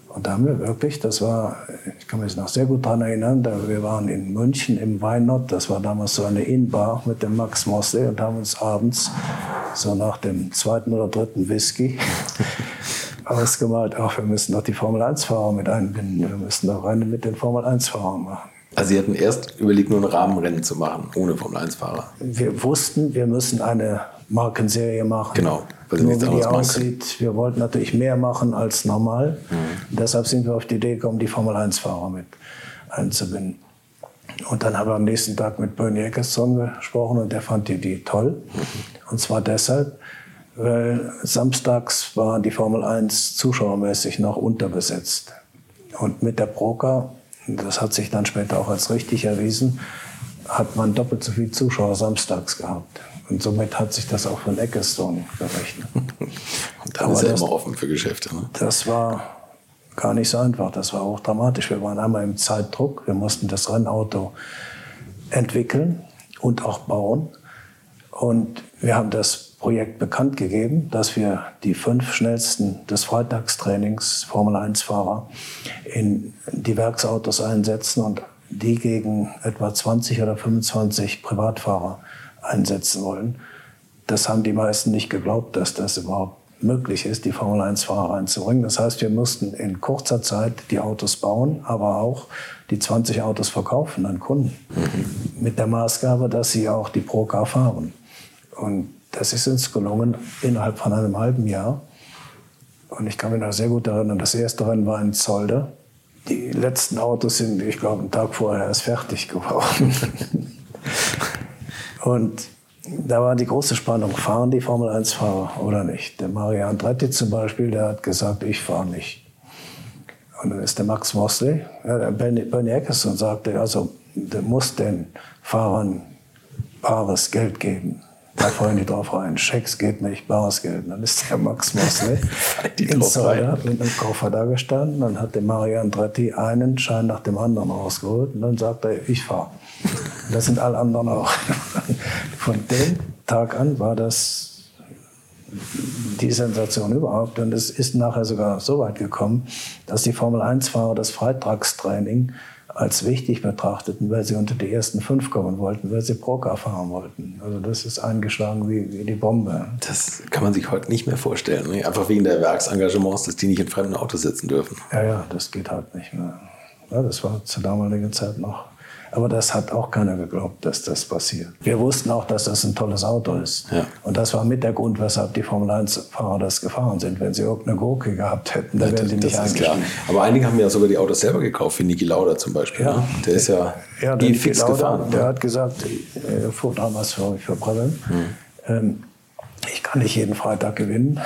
Speaker 1: Und da haben wir wirklich, das war, ich kann mich noch sehr gut daran erinnern, da wir waren in München im Weinot, das war damals so eine Innenbar mit dem Max Mosley und haben uns abends so nach dem zweiten oder dritten Whisky (laughs) ausgemalt, ach, wir müssen doch die Formel-1-Fahrer mit einbinden, wir müssen doch Rennen mit den Formel-1-Fahrern machen.
Speaker 3: Also Sie hatten erst überlegt, nur ein Rahmenrennen zu machen, ohne Formel-1-Fahrer.
Speaker 1: Wir wussten, wir müssen eine Markenserie machen.
Speaker 3: Genau, weil sie
Speaker 1: Nur wie die aussieht, wir wollten natürlich mehr machen als normal.
Speaker 3: Mhm.
Speaker 1: Deshalb sind wir auf die Idee gekommen, die Formel-1-Fahrer mit einzubinden. Und dann haben wir am nächsten Tag mit Bernie Ecclestone gesprochen und der fand die Idee toll.
Speaker 3: Mhm.
Speaker 1: Und zwar deshalb, weil samstags war die Formel 1 zuschauermäßig noch unterbesetzt. Und mit der Proca, das hat sich dann später auch als richtig erwiesen, hat man doppelt so viele Zuschauer samstags gehabt. Und somit hat sich das auch von Ecclestone gerechnet.
Speaker 3: Und (laughs)
Speaker 1: Aber
Speaker 3: ist er
Speaker 1: das-
Speaker 3: immer offen für Geschäfte. Ne?
Speaker 1: Das war gar nicht so einfach. Das war auch dramatisch. Wir waren einmal im Zeitdruck. Wir mussten das Rennauto entwickeln und auch bauen. Und wir haben das Projekt bekannt gegeben, dass wir die fünf schnellsten des Freitagstrainings Formel-1-Fahrer in die Werksautos einsetzen und die gegen etwa 20 oder 25 Privatfahrer einsetzen wollen. Das haben die meisten nicht geglaubt, dass das überhaupt möglich ist, die Formel-1-Fahrer reinzubringen. Das heißt, wir mussten in kurzer Zeit die Autos bauen, aber auch die 20 Autos verkaufen an Kunden. Mhm. Mit der Maßgabe, dass sie auch die Pro-Car fahren. Und das ist uns gelungen innerhalb von einem halben Jahr. Und ich kann mich noch sehr gut erinnern, das erste Rennen war in Zolder. Die letzten Autos sind, ich glaube, einen Tag vorher erst fertig geworden. (laughs) Und da war die große Spannung, fahren die Formel-1-Fahrer oder nicht? Der Mario Andretti zum Beispiel, der hat gesagt, ich fahre nicht. Und dann ist der Max Mosley, ja, Bernie, Bernie Eccleston sagte, also der muss den Fahrern bares Geld geben. Da fallen die drauf rein. Schecks geht nicht, bares Geld. dann ist der Max Mosley in Soda mit einem Koffer da gestanden. Dann hat der Mario Andretti einen Schein nach dem anderen rausgeholt und dann sagt er, ich fahre. Das sind alle anderen auch. (laughs) Von dem Tag an war das die Sensation überhaupt. Und es ist nachher sogar so weit gekommen, dass die Formel-1-Fahrer das Freitagstraining als wichtig betrachteten, weil sie unter die ersten fünf kommen wollten, weil sie Procar fahren wollten. Also das ist eingeschlagen wie, wie, die Bombe.
Speaker 3: Das kann man sich heute nicht mehr vorstellen. Ne? Einfach wegen der Werksengagements, dass die nicht in fremden Autos sitzen dürfen.
Speaker 1: Ja, ja, das geht halt nicht mehr. Ja, das war zur damaligen Zeit noch aber das hat auch keiner geglaubt, dass das passiert. Wir wussten auch, dass das ein tolles Auto ist. Ja. Und das war mit der Grund, weshalb die Formel-1-Fahrer das gefahren sind. Wenn sie irgendeine Gurke gehabt hätten, dann ja, wären sie nicht eingestiegen.
Speaker 3: Aber einige haben ja sogar die Autos selber gekauft, wie Niki Lauda zum Beispiel. Ja. Ne? Der ist ja, ja der fix Lauda, gefahren.
Speaker 1: Der hat gesagt, er fuhr damals für, für Bremen, hm. ähm, ich kann nicht jeden Freitag gewinnen.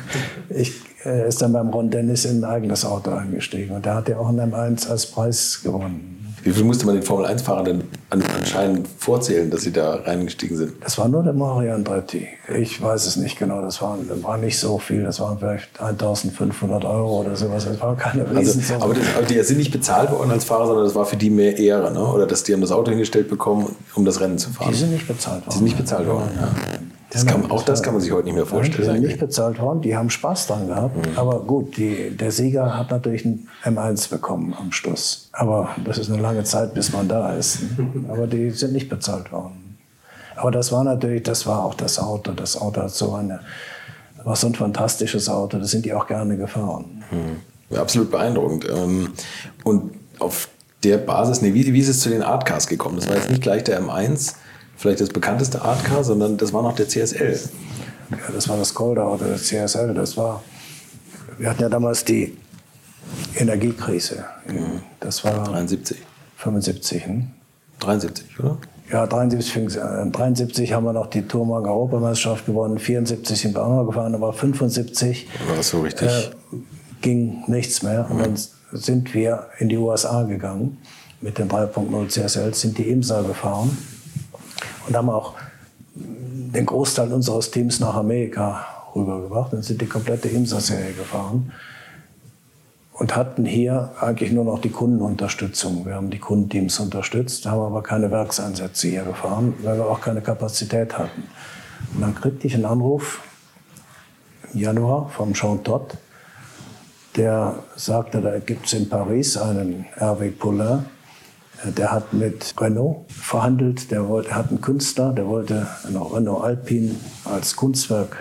Speaker 1: (laughs) ich, er ist dann beim Ron Dennis in ein eigenes Auto eingestiegen. Und der hat ja auch in M1 als Preis gewonnen.
Speaker 3: Wie viel musste man den Formel-1-Fahrern denn anscheinend vorzählen, dass sie da reingestiegen sind?
Speaker 1: Das war nur der Mario Andretti. Ich weiß es nicht genau. Das war, das war nicht so viel. Das waren vielleicht 1500 Euro oder sowas. Das war keine Riesensumme.
Speaker 3: Also, aber, das, aber die sind nicht bezahlt worden als Fahrer, sondern das war für die mehr Ehre, ne? Oder dass die haben das Auto hingestellt bekommen, um das Rennen zu fahren.
Speaker 1: Die sind nicht bezahlt worden.
Speaker 3: Die sind nicht bezahlt worden, ja. Das kann, auch das kann man sich heute nicht mehr vorstellen.
Speaker 1: Die sind nicht bezahlt worden, die haben Spaß dran gehabt. Mhm. Aber gut, die, der Sieger hat natürlich ein M1 bekommen am Schluss. Aber das ist eine lange Zeit, bis man da ist. (laughs) Aber die sind nicht bezahlt worden. Aber das war natürlich, das war auch das Auto. Das Auto hat so eine, war so ein fantastisches Auto. Das sind die auch gerne gefahren.
Speaker 3: Mhm. absolut beeindruckend. Ähm, und auf der Basis, nee, wie, wie ist es zu den Artcars gekommen? Das war jetzt nicht gleich der M1 vielleicht das bekannteste Artcar, sondern das war noch der CSL.
Speaker 1: Ja, das war das Kolda oder das CSL. Das war, wir hatten ja damals die Energiekrise. Das war
Speaker 3: 73.
Speaker 1: 75. Hm?
Speaker 3: 73, oder?
Speaker 1: Ja, 73 fing es an. 73 haben wir noch die Tourmark Europameisterschaft gewonnen. 74 sind wir auch noch gefahren, aber 75
Speaker 3: war das so richtig? Äh,
Speaker 1: ging nichts mehr. Und dann sind wir in die USA gegangen mit den 3.0 CSL, sind die IMSA gefahren und haben auch den Großteil unseres Teams nach Amerika rübergebracht und sind die komplette IMSA-Serie gefahren und hatten hier eigentlich nur noch die Kundenunterstützung. Wir haben die Kundenteams unterstützt, haben aber keine Werkseinsätze hier gefahren, weil wir auch keine Kapazität hatten. Und dann kriegte ich einen Anruf im Januar vom Jean Todt, der sagte, da gibt es in Paris einen Hervé Poulain, der hat mit Renault verhandelt, der wollte, hat einen Künstler, der wollte eine Renault Alpine als Kunstwerk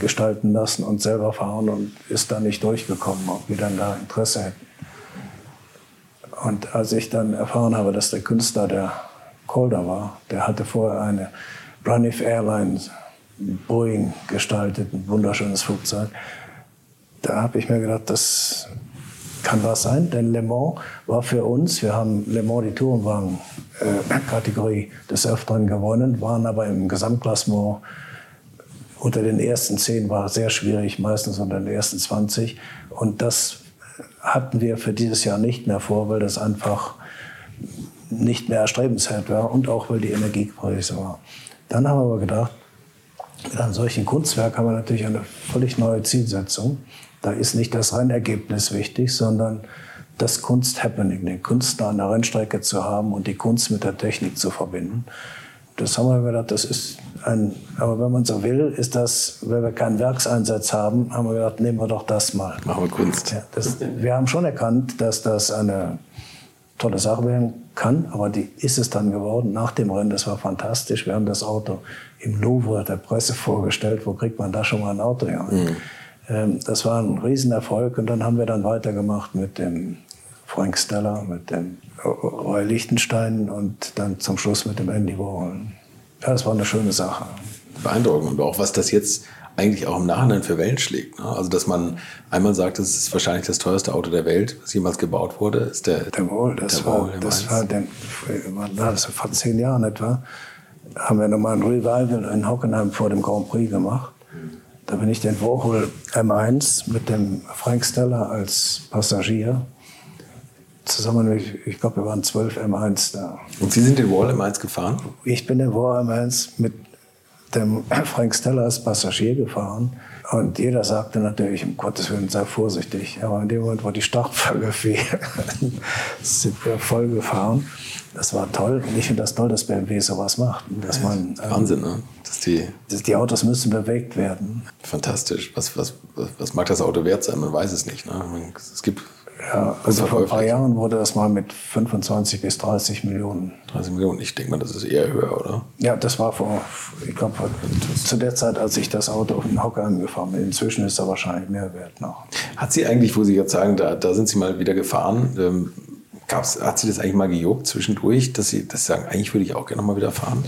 Speaker 1: gestalten lassen und selber fahren und ist da nicht durchgekommen, ob wir dann da Interesse hätten. Und als ich dann erfahren habe, dass der Künstler der Calder war, der hatte vorher eine Braniff Airlines Boeing gestaltet, ein wunderschönes Flugzeug, da habe ich mir gedacht, das kann was sein, denn Le Mans war für uns, wir haben Le Mans die Tourenwagen-Kategorie äh, des Öfteren gewonnen, waren aber im Gesamtklassement unter den ersten zehn war sehr schwierig, meistens unter den ersten 20. Und das hatten wir für dieses Jahr nicht mehr vor, weil das einfach nicht mehr erstrebenswert war und auch weil die Energiepreise war. Dann haben wir aber gedacht, mit einem solchen Kunstwerk haben wir natürlich eine völlig neue Zielsetzung. Da ist nicht das Rennergebnis wichtig, sondern das Kunst-Happening, den Künstler an der Rennstrecke zu haben und die Kunst mit der Technik zu verbinden. Das haben wir gedacht, das ist ein, aber wenn man so will, ist das, wenn wir keinen Werkseinsatz haben, haben wir gedacht, nehmen wir doch das mal.
Speaker 3: Machen wir Kunst. Ja,
Speaker 1: das, wir haben schon erkannt, dass das eine tolle Sache werden kann, aber die ist es dann geworden nach dem Rennen. Das war fantastisch. Wir haben das Auto im Louvre der Presse vorgestellt. Wo kriegt man da schon mal ein Auto her? Mhm. Ähm, das war ein Riesenerfolg und dann haben wir dann weitergemacht mit dem Frank Stella, mit dem Roy Lichtenstein und dann zum Schluss mit dem Andy Warhol. Ja, das war eine schöne Sache.
Speaker 3: Beeindruckend und auch was das jetzt eigentlich auch im Nachhinein für Wellen schlägt. Ne? Also dass man einmal sagt, das ist wahrscheinlich das teuerste Auto der Welt, was jemals gebaut wurde, ist der
Speaker 1: der Wohl. Das der war, das war, den, das vor zehn Jahren etwa, haben wir nochmal ein Revival in Hockenheim vor dem Grand Prix gemacht. Da bin ich den Warhol M1 mit dem Frank Stella als Passagier zusammen, ich, ich glaube, wir waren zwölf M1 da.
Speaker 3: Und Sie sind den Wall M1 gefahren?
Speaker 1: Ich bin den Wall M1 mit dem Frank Stella als Passagier gefahren. Und jeder sagte natürlich, um Gottes Willen, sei vorsichtig. Aber in dem Moment, wo die Startfolge fiel, (laughs) sind wir voll gefahren. Das war toll. Und ich finde das toll, dass BMW sowas macht. Dass man,
Speaker 3: ähm, Wahnsinn, ne? Dass die,
Speaker 1: dass die Autos müssen bewegt werden.
Speaker 3: Fantastisch. Was, was, was mag das Auto wert sein? Man weiß es nicht. Ne? Es gibt
Speaker 1: ja, also vor ein paar Jahren wurde das mal mit 25 bis 30 Millionen.
Speaker 3: 30 Millionen, ich denke mal, das ist eher höher, oder?
Speaker 1: Ja, das war vor, ich glaube, zu der Zeit, als ich das Auto auf den Hocker angefahren bin. Inzwischen ist er wahrscheinlich mehr wert noch.
Speaker 3: Hat sie eigentlich, wo Sie jetzt sagen, da, da sind Sie mal wieder gefahren, ähm, gab's, hat Sie das eigentlich mal gejuckt zwischendurch, dass Sie, Sie sagen, eigentlich würde ich auch gerne mal wieder fahren?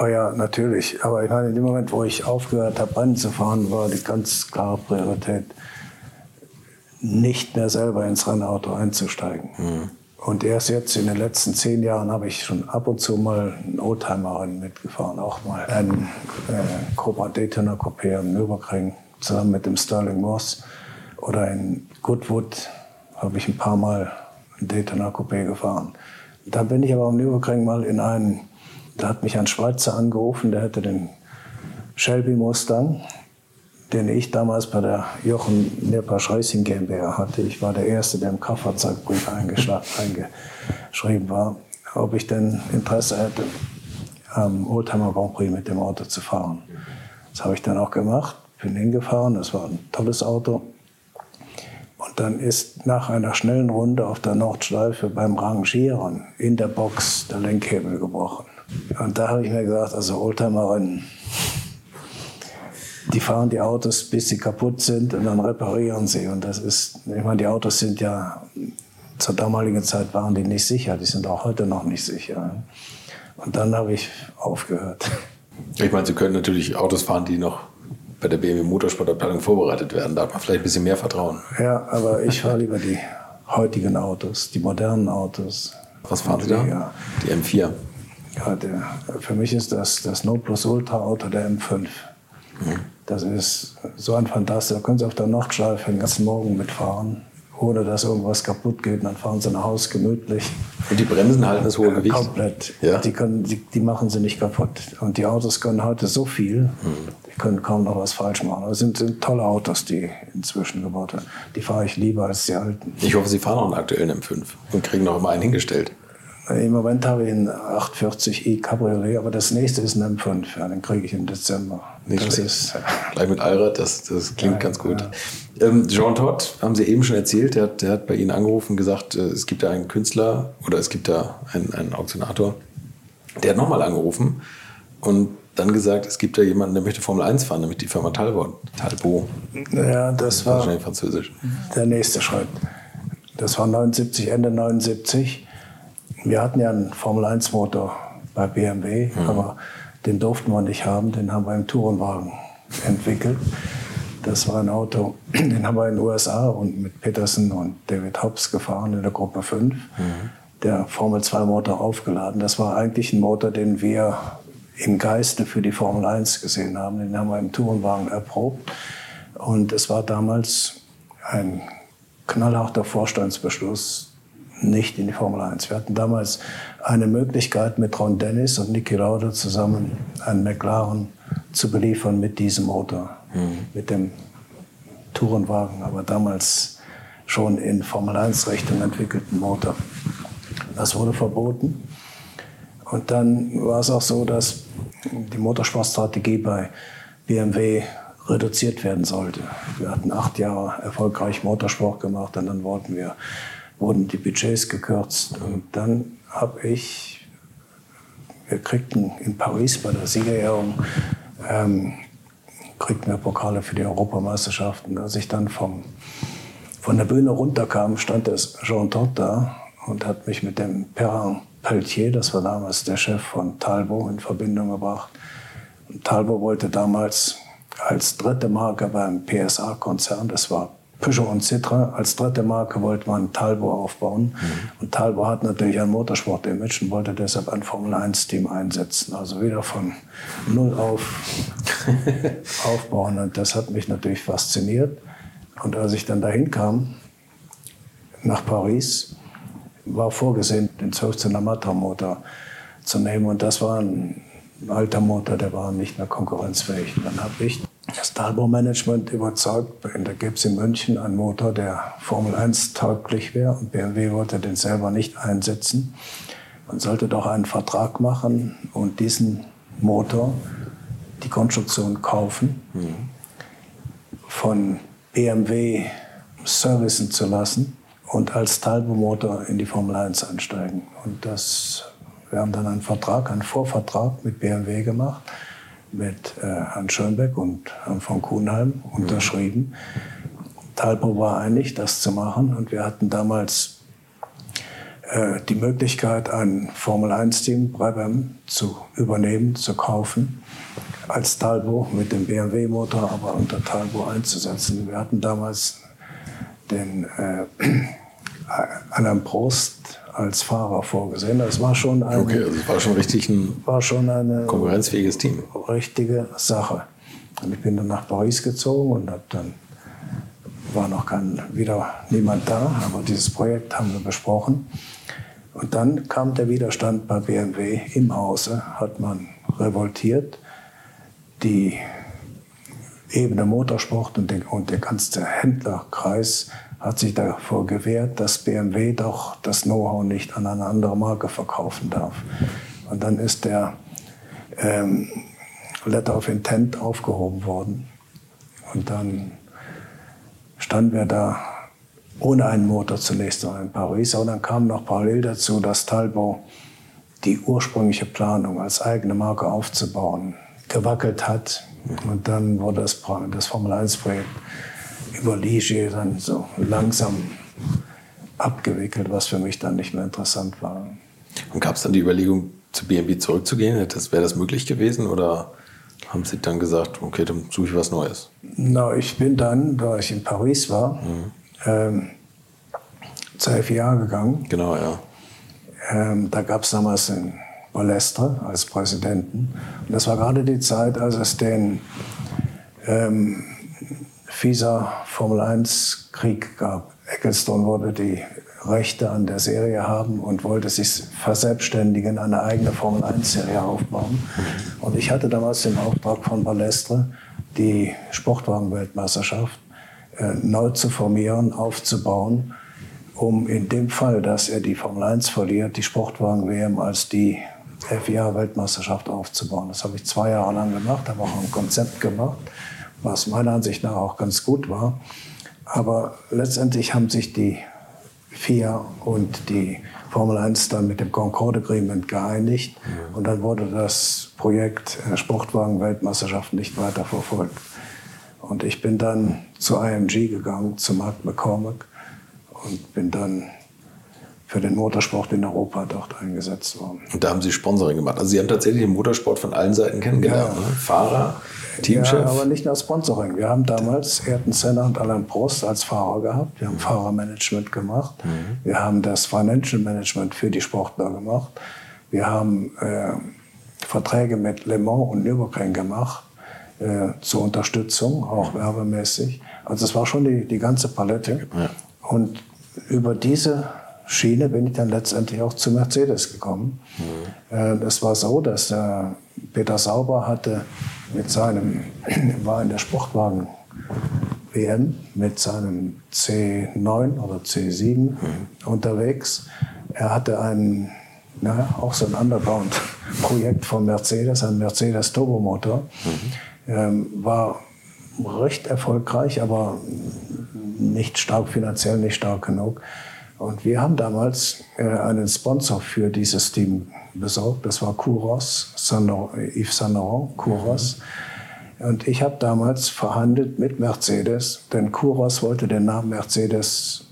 Speaker 1: Oh ja, natürlich. Aber ich meine, in dem Moment, wo ich aufgehört habe, Rennen zu fahren, war die ganz klare Priorität nicht mehr selber ins Rennauto einzusteigen. Mhm. Und erst jetzt in den letzten zehn Jahren habe ich schon ab und zu mal einen Oldtimer-Rennen mitgefahren. Auch mal ein äh, Cobra Daytona Coupé am Nürburgring zusammen mit dem Sterling Moss. Oder in Goodwood habe ich ein paar Mal ein Daytona Coupé gefahren. Da bin ich aber am Nürburgring mal in einen, da hat mich ein Schweizer angerufen, der hätte den Shelby Mustang den ich damals bei der Jochen Nirpasch Racing GmbH hatte. Ich war der Erste, der im Kraftfahrzeugbrief (laughs) eingeschrieben war, ob ich denn Interesse hätte, am Oldtimer Grand Prix mit dem Auto zu fahren. Das habe ich dann auch gemacht, bin hingefahren, das war ein tolles Auto. Und dann ist nach einer schnellen Runde auf der Nordschleife beim Rangieren in der Box der Lenkhebel gebrochen. Und da habe ich mir gedacht, also Oldtimer-Rennen, die fahren die Autos, bis sie kaputt sind und dann reparieren sie. Und das ist, ich meine, die Autos sind ja, zur damaligen Zeit waren die nicht sicher, die sind auch heute noch nicht sicher. Und dann habe ich aufgehört.
Speaker 3: Ich meine, Sie können natürlich Autos fahren, die noch bei der BMW Motorsportabteilung vorbereitet werden. Da hat man vielleicht ein bisschen mehr Vertrauen.
Speaker 1: Ja, aber ich fahre lieber die heutigen Autos, die modernen Autos.
Speaker 3: Was fahren Sie da? Ja. Die M4?
Speaker 1: Ja, der, für mich ist das das No Plus Ultra Auto der M5. Mhm. Das ist so ein Fantastisch. Da können Sie auf der Nordschleife den ganzen Morgen mitfahren, ohne dass irgendwas kaputt geht. Dann fahren Sie nach Hause gemütlich.
Speaker 3: Und die Bremsen halten das hohe Gewicht?
Speaker 1: Komplett. Ja? Die, können, die, die, machen Sie nicht kaputt. Und die Autos können heute so viel, hm. die können kaum noch was falsch machen. Das sind, sind tolle Autos, die inzwischen gebaut werden. Die fahre ich lieber als die alten.
Speaker 3: Ich hoffe, Sie fahren auch einen aktuellen M5 und kriegen noch immer einen hingestellt.
Speaker 1: Im Moment habe ich einen 840i Cabriolet, aber das nächste ist ein M5. Ja, den kriege ich im Dezember.
Speaker 3: Nicht das schlecht. Ist, (laughs) Gleich mit Allrad, das, das klingt ja, ganz gut. Ja. Ähm, Jean Todt, haben Sie eben schon erzählt, der hat, der hat bei Ihnen angerufen und gesagt, äh, es gibt da einen Künstler oder es gibt da einen, einen Auktionator. Der hat nochmal angerufen und dann gesagt, es gibt da jemanden, der möchte Formel 1 fahren, nämlich die Firma Talbot. Talbot.
Speaker 1: Ja, das war wahrscheinlich französisch. Der nächste Schritt. Das war 79, Ende 79. Wir hatten ja einen Formel-1-Motor bei BMW, mhm. aber den durften wir nicht haben, den haben wir im Tourenwagen entwickelt. Das war ein Auto, (clears throat) den haben wir in den USA und mit Peterson und David Hobbs gefahren in der Gruppe 5. Mhm. Der Formel 2 Motor aufgeladen. Das war eigentlich ein Motor, den wir im Geiste für die Formel 1 gesehen haben. Den haben wir im Tourenwagen erprobt. Und es war damals ein knallharter Vorstandsbeschluss, nicht in die Formel 1. Wir hatten damals eine Möglichkeit, mit Ron Dennis und Niki Lauda zusammen einen McLaren zu beliefern mit diesem Motor, mhm. mit dem Tourenwagen, aber damals schon in Formel 1-Richtung entwickelten Motor. Das wurde verboten. Und dann war es auch so, dass die Motorsportstrategie bei BMW reduziert werden sollte. Wir hatten acht Jahre erfolgreich Motorsport gemacht und dann wollten wir wurden die Budgets gekürzt. Und dann habe ich, wir kriegten in Paris bei der Siegerehrung, ähm, kriegten wir Pokale für die Europameisterschaften. Als ich dann vom, von der Bühne runterkam, stand das Jean Todt da und hat mich mit dem Perrin Pelletier, das war damals der Chef von Talbot, in Verbindung gebracht. Und Talbot wollte damals als dritte Marke beim PSA-Konzern, das war Peugeot und Citroën, als dritte Marke wollte man Talbot aufbauen. Mhm. Und Talbot hat natürlich ein Motorsport-Image und wollte deshalb ein Formel-1-Team einsetzen. Also wieder von null auf (laughs) aufbauen. Und das hat mich natürlich fasziniert. Und als ich dann dahin kam, nach Paris, war vorgesehen, den 12er Matra-Motor zu nehmen. Und das war ein alter Motor, der war nicht mehr konkurrenzfähig. Dann habe ich das Talbot-Management überzeugt, da gäbe es in München einen Motor, der Formel 1 tauglich wäre. Und BMW wollte den selber nicht einsetzen. Man sollte doch einen Vertrag machen und diesen Motor, die Konstruktion kaufen, mhm. von BMW servicen zu lassen und als Talbot-Motor in die Formel 1 einsteigen. Und das, wir haben dann einen Vertrag, einen Vorvertrag mit BMW gemacht, mit äh, Herrn Schönbeck und Herrn von Kuhnheim unterschrieben. Talbot war einig, das zu machen. Und wir hatten damals äh, die Möglichkeit, ein Formel-1-Team Brabham zu übernehmen, zu kaufen, als Talbot mit dem BMW-Motor, aber unter Talbot einzusetzen. Wir hatten damals den äh, (clears throat) Alain Prost als Fahrer vorgesehen. Das war schon eine,
Speaker 3: okay, also war schon richtig ein
Speaker 1: war schon eine
Speaker 3: konkurrenzfähiges Team.
Speaker 1: Richtige Sache. Und ich bin dann nach Paris gezogen und habe dann war noch kein, wieder niemand da, aber dieses Projekt haben wir besprochen. Und dann kam der Widerstand bei BMW im Hause, hat man revoltiert. Die Ebene Motorsport und der, und der ganze Händlerkreis hat sich davor gewehrt, dass BMW doch das Know-how nicht an eine andere Marke verkaufen darf. Und dann ist der ähm, Letter of Intent aufgehoben worden. Und dann standen wir da ohne einen Motor zunächst noch in Paris. Und dann kam noch parallel dazu, dass Talbot die ursprüngliche Planung als eigene Marke aufzubauen gewackelt hat. Und dann wurde das, das Formel-1-Projekt über Ligier dann so langsam abgewickelt, was für mich dann nicht mehr interessant war.
Speaker 3: Und gab es dann die Überlegung, zu BMW zurückzugehen? Das, Wäre das möglich gewesen oder haben Sie dann gesagt, okay, dann suche ich was Neues?
Speaker 1: Na, ich bin dann, da ich in Paris war, mhm. ähm, zur FIA gegangen.
Speaker 3: Genau, ja.
Speaker 1: Ähm, da gab es damals den Balestre als Präsidenten. Und das war gerade die Zeit, als es den ähm, fieser Formel 1 Krieg gab. Ecclestone wollte die Rechte an der Serie haben und wollte sich verselbstständigen, eine eigene Formel 1 Serie aufbauen. Und ich hatte damals den Auftrag von Balestre, die Sportwagen-Weltmeisterschaft äh, neu zu formieren, aufzubauen, um in dem Fall, dass er die Formel 1 verliert, die Sportwagen-WM als die FIA-Weltmeisterschaft aufzubauen. Das habe ich zwei Jahre lang gemacht, habe auch ein Konzept gemacht was meiner Ansicht nach auch ganz gut war. Aber letztendlich haben sich die FIA und die Formel 1 dann mit dem Concorde Agreement geeinigt mhm. und dann wurde das Projekt äh, Sportwagen-Weltmeisterschaft nicht weiter verfolgt. Und ich bin dann zu IMG gegangen, zu Mark McCormack und bin dann für den Motorsport in Europa dort eingesetzt worden.
Speaker 3: Und da haben Sie Sponsoring gemacht. Also Sie haben tatsächlich den Motorsport von allen Seiten kennengelernt. Ja. Ne? Fahrer, Teamchef.
Speaker 1: Ja, aber nicht nur Sponsoring. Wir haben damals Ayrton Senna und Alain Prost als Fahrer gehabt. Wir haben Fahrermanagement gemacht. Mhm. Wir haben das Financial Management für die Sportler gemacht. Wir haben äh, Verträge mit Le Mans und Nürburgring gemacht äh, zur Unterstützung, auch werbemäßig. Also es war schon die, die ganze Palette. Ja. Und über diese Schiene bin ich dann letztendlich auch zu Mercedes gekommen. Mhm. Es war so, dass äh, Peter Sauber hatte mit seinem, (clears throat) war in der Sportwagen WM mit seinem C9 oder C7 mhm. unterwegs. Er hatte ein, na, auch so ein Underground-Projekt von Mercedes, ein Mercedes Turbomotor. Mhm. Ähm, war recht erfolgreich, aber nicht stark finanziell, nicht stark genug. Und wir haben damals äh, einen Sponsor für dieses Team besorgt. Das war Kuros, Yves Saint Laurent, Kuros. Mhm. Und ich habe damals verhandelt mit Mercedes, denn Kuros wollte den Namen Mercedes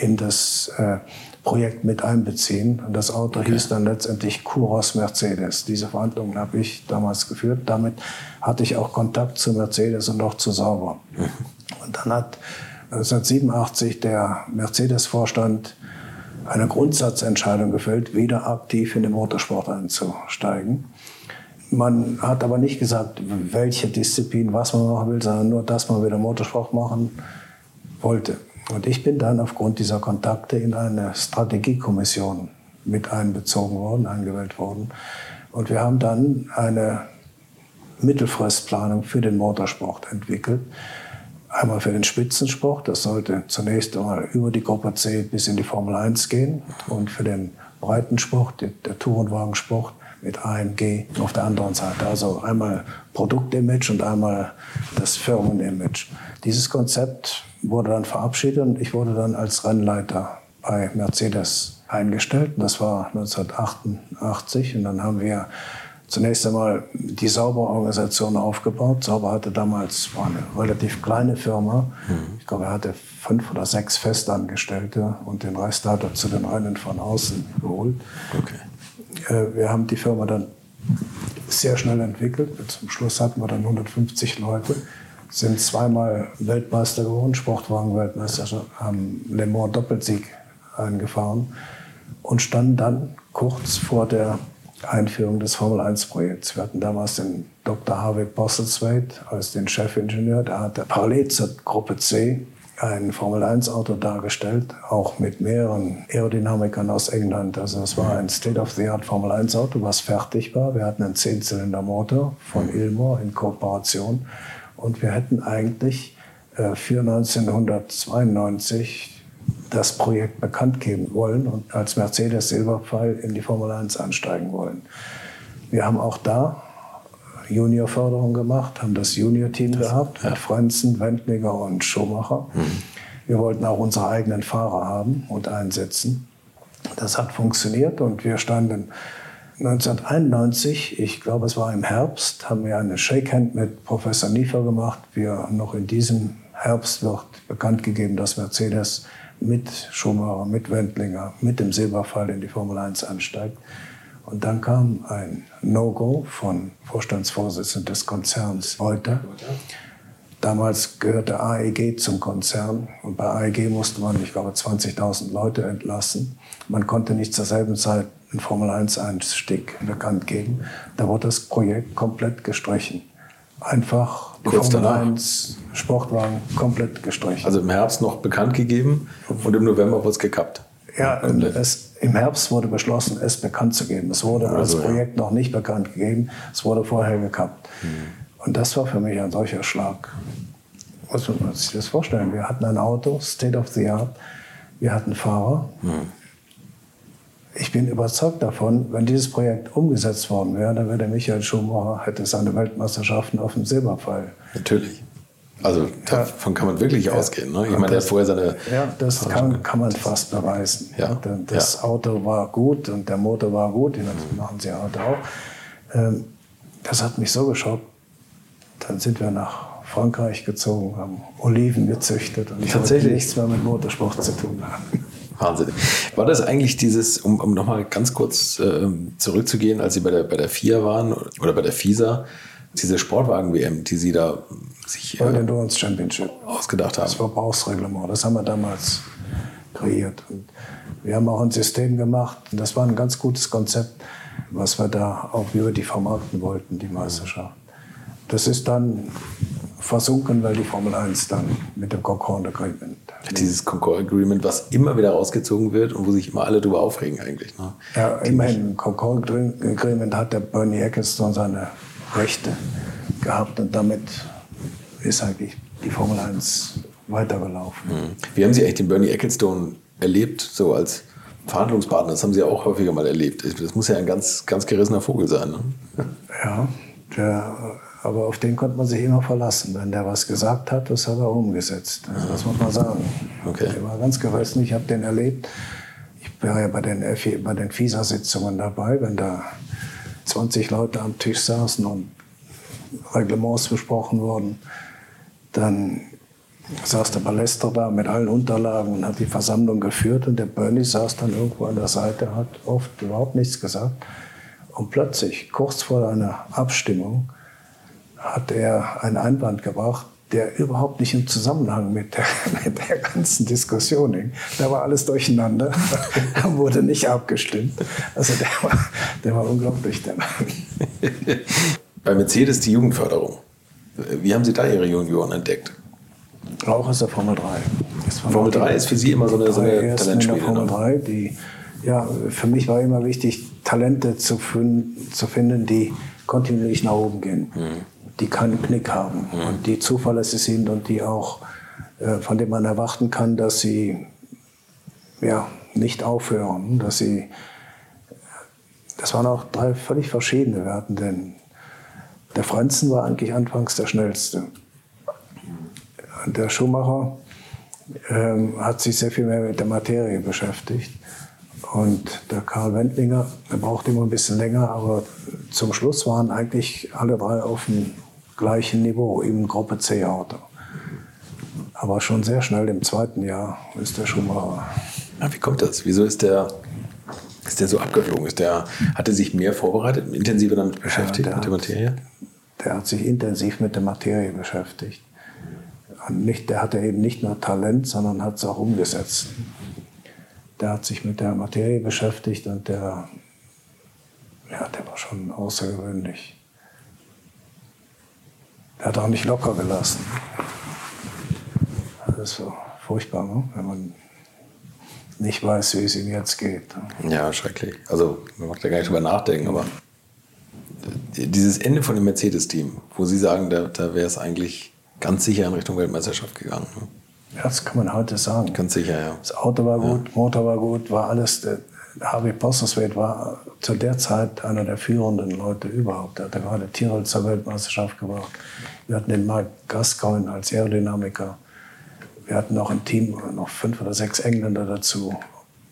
Speaker 1: in das äh, Projekt mit einbeziehen. Und das Auto okay. hieß dann letztendlich Kuros Mercedes. Diese Verhandlungen habe ich damals geführt. Damit hatte ich auch Kontakt zu Mercedes und auch zu Sauber. Mhm. Und dann hat 1987 der Mercedes-Vorstand eine Grundsatzentscheidung gefällt, wieder aktiv in den Motorsport einzusteigen. Man hat aber nicht gesagt, welche Disziplin, was man machen will, sondern nur, dass man wieder Motorsport machen wollte. Und ich bin dann aufgrund dieser Kontakte in eine Strategiekommission mit einbezogen worden, eingewählt worden. Und wir haben dann eine Mittelfristplanung für den Motorsport entwickelt. Einmal für den Spitzensport, das sollte zunächst einmal über die Gruppe C bis in die Formel 1 gehen. Und für den Breitensport, der Tourenwagensport, mit AMG auf der anderen Seite. Also einmal Produktimage und einmal das Firmenimage. Dieses Konzept wurde dann verabschiedet und ich wurde dann als Rennleiter bei Mercedes eingestellt. Das war 1988 und dann haben wir zunächst einmal die Sauber-Organisation aufgebaut. Sauber hatte damals war eine relativ kleine Firma. Mhm. Ich glaube, er hatte fünf oder sechs Festangestellte und den Rest hat er zu den Rennen von außen geholt. Okay. Äh, wir haben die Firma dann sehr schnell entwickelt. Zum Schluss hatten wir dann 150 Leute, sind zweimal Weltmeister geworden, Sportwagen-Weltmeister, haben Le Mans Doppelsieg eingefahren und standen dann kurz vor der Einführung des Formel-1-Projekts. Wir hatten damals den Dr. Harvey Bosselthwaite als den Chefingenieur. Der hatte parallel zur Gruppe C ein Formel-1-Auto dargestellt, auch mit mehreren Aerodynamikern aus England. Also es war ein State-of-the-Art Formel-1-Auto, was fertig war. Wir hatten einen Zehnzylinder-Motor von Ilmor in Kooperation. Und wir hätten eigentlich äh, für 1992 das Projekt bekannt geben wollen und als Mercedes Silberpfeil in die Formel 1 ansteigen wollen. Wir haben auch da Juniorförderung gemacht, haben das Junior-Team gehabt ja. mit Franzen, Wendlinger und Schumacher. Mhm. Wir wollten auch unsere eigenen Fahrer haben und einsetzen. Das hat funktioniert und wir standen 1991, ich glaube es war im Herbst, haben wir eine Shakehand mit Professor Niefer gemacht. Wir noch in diesem Herbst wird bekannt gegeben, dass Mercedes mit Schumacher, mit Wendlinger, mit dem Silberfall in die Formel 1 ansteigt. Und dann kam ein No-Go von Vorstandsvorsitzenden des Konzerns Reuter. Damals gehörte AEG zum Konzern und bei AEG musste man, ich glaube, 20.000 Leute entlassen. Man konnte nicht zur selben Zeit einen Formel-1-Einstieg bekannt geben. Da wurde das Projekt komplett gestrichen. Einfach die Kurz Formel danach. 1 Sportwagen komplett gestrichen.
Speaker 3: Also im Herbst noch bekannt gegeben und im November wurde es gekappt.
Speaker 1: Ja, es, im Herbst wurde beschlossen, es bekannt zu geben. Es wurde also, als Projekt ja. noch nicht bekannt gegeben, es wurde vorher gekappt. Mhm. Und das war für mich ein solcher Schlag. Muss man sich das vorstellen? Wir hatten ein Auto, State of the Art, wir hatten Fahrer. Mhm. Ich bin überzeugt davon, wenn dieses Projekt umgesetzt worden wäre, dann wäre der Michael Schumacher, hätte seine Weltmeisterschaften auf dem Silberpfeil.
Speaker 3: Natürlich. Also davon kann man wirklich ja. ausgehen. Ne? Ich meine, der hat vorher seine.
Speaker 1: Ja, das kann, kann man fast beweisen. Ja. Das ja. Auto war gut und der Motor war gut, das machen sie heute auch. Ähm, das hat mich so geschockt. Dann sind wir nach Frankreich gezogen, haben Oliven gezüchtet und ich hatte nichts mehr mit Motorsport zu tun haben.
Speaker 3: Wahnsinn. War das eigentlich dieses, um, um nochmal ganz kurz äh, zurückzugehen, als Sie bei der, bei der FIA waren oder bei der FISA, diese Sportwagen-WM, die Sie da sich
Speaker 1: äh, Endurance Championship
Speaker 3: ausgedacht haben?
Speaker 1: Das Verbrauchsreglement, das haben wir damals kreiert. Und wir haben auch ein System gemacht, und das war ein ganz gutes Konzept, was wir da auch über die vermarkten wollten, die Meisterschaft. Das ist dann versunken, weil die Formel 1 dann mit dem Concord Agreement.
Speaker 3: Dieses Concord Agreement, was immer wieder rausgezogen wird und wo sich immer alle darüber aufregen eigentlich. Ne?
Speaker 1: Ja, immerhin, im Concord Agreement hat der Bernie Ecclestone seine Rechte gehabt und damit ist eigentlich die Formel 1 weitergelaufen. Mhm.
Speaker 3: Wie haben Sie eigentlich den Bernie Ecclestone erlebt, so als Verhandlungspartner? Das haben Sie auch häufiger mal erlebt. Das muss ja ein ganz, ganz gerissener Vogel sein. Ne?
Speaker 1: Ja, der Aber auf den konnte man sich immer verlassen. Wenn der was gesagt hat, das hat er umgesetzt. Also das muss man sagen.
Speaker 3: Okay.
Speaker 1: Der war ganz gerissen. Ich habe den erlebt. Ich war ja bei den, bei den FISA-Sitzungen dabei, wenn da 20 Leute am Tisch saßen und Reglements besprochen wurden. Dann saß der Ballester da mit allen Unterlagen und hat die Versammlung geführt und der Bernie saß dann irgendwo an der Seite, hat oft überhaupt nichts gesagt. Und plötzlich, kurz vor einer Abstimmung, hat er einen Einwand gebracht, der überhaupt nicht im Zusammenhang mit der, (laughs) mit der ganzen Diskussion hing. Da war alles durcheinander, (laughs) da wurde nicht abgestimmt. Also der war, der war unglaublich, der Mann. (laughs)
Speaker 3: Bei Mercedes die Jugendförderung. Wie haben Sie da Ihre Junioren entdeckt?
Speaker 1: Auch aus der Formel 3.
Speaker 3: Formel 3 ist für Sie immer so eine, so eine
Speaker 1: Talentspiele. Formel 3, ne? die, ja, für mich war immer wichtig, Talente zu, finden, zu finden die kontinuierlich nach oben gehen. Mhm die keinen Knick haben mhm. und die zuverlässig sind und die auch, äh, von denen man erwarten kann, dass sie ja, nicht aufhören, dass sie, das waren auch drei völlig verschiedene. Wir hatten den, der Franzen war eigentlich anfangs der schnellste. Der Schumacher ähm, hat sich sehr viel mehr mit der Materie beschäftigt. Und der Karl Wendlinger, der braucht immer ein bisschen länger, aber zum Schluss waren eigentlich alle drei auf dem gleichen Niveau im Gruppe C Auto. Aber schon sehr schnell im zweiten Jahr ist der Schumacher.
Speaker 3: Ja, wie kommt das? Wieso ist der, ist der so abgeflogen? Ist der, hat er sich mehr vorbereitet, intensiver damit beschäftigt, ja, mit der Materie?
Speaker 1: der hat sich intensiv mit der Materie beschäftigt. Und nicht, der hatte eben nicht nur Talent, sondern hat es auch umgesetzt. Der hat sich mit der Materie beschäftigt und der, ja, der war schon außergewöhnlich. Er hat auch nicht locker gelassen. Das ist so furchtbar, ne? wenn man nicht weiß, wie es ihm jetzt geht.
Speaker 3: Ja, schrecklich. Also man macht ja gar nicht drüber nachdenken, aber dieses Ende von dem Mercedes-Team, wo Sie sagen, da, da wäre es eigentlich ganz sicher in Richtung Weltmeisterschaft gegangen. Ne?
Speaker 1: Ja, das kann man heute sagen.
Speaker 3: Ganz sicher, ja.
Speaker 1: Das Auto war gut, ja. Motor war gut, war alles. Harvey Postlethwaite war zu der Zeit einer der führenden Leute überhaupt. Er hat gerade Tirol zur Weltmeisterschaft gebracht. Wir hatten den Mark Gascoigne als Aerodynamiker. Wir hatten noch im Team noch fünf oder sechs Engländer dazu.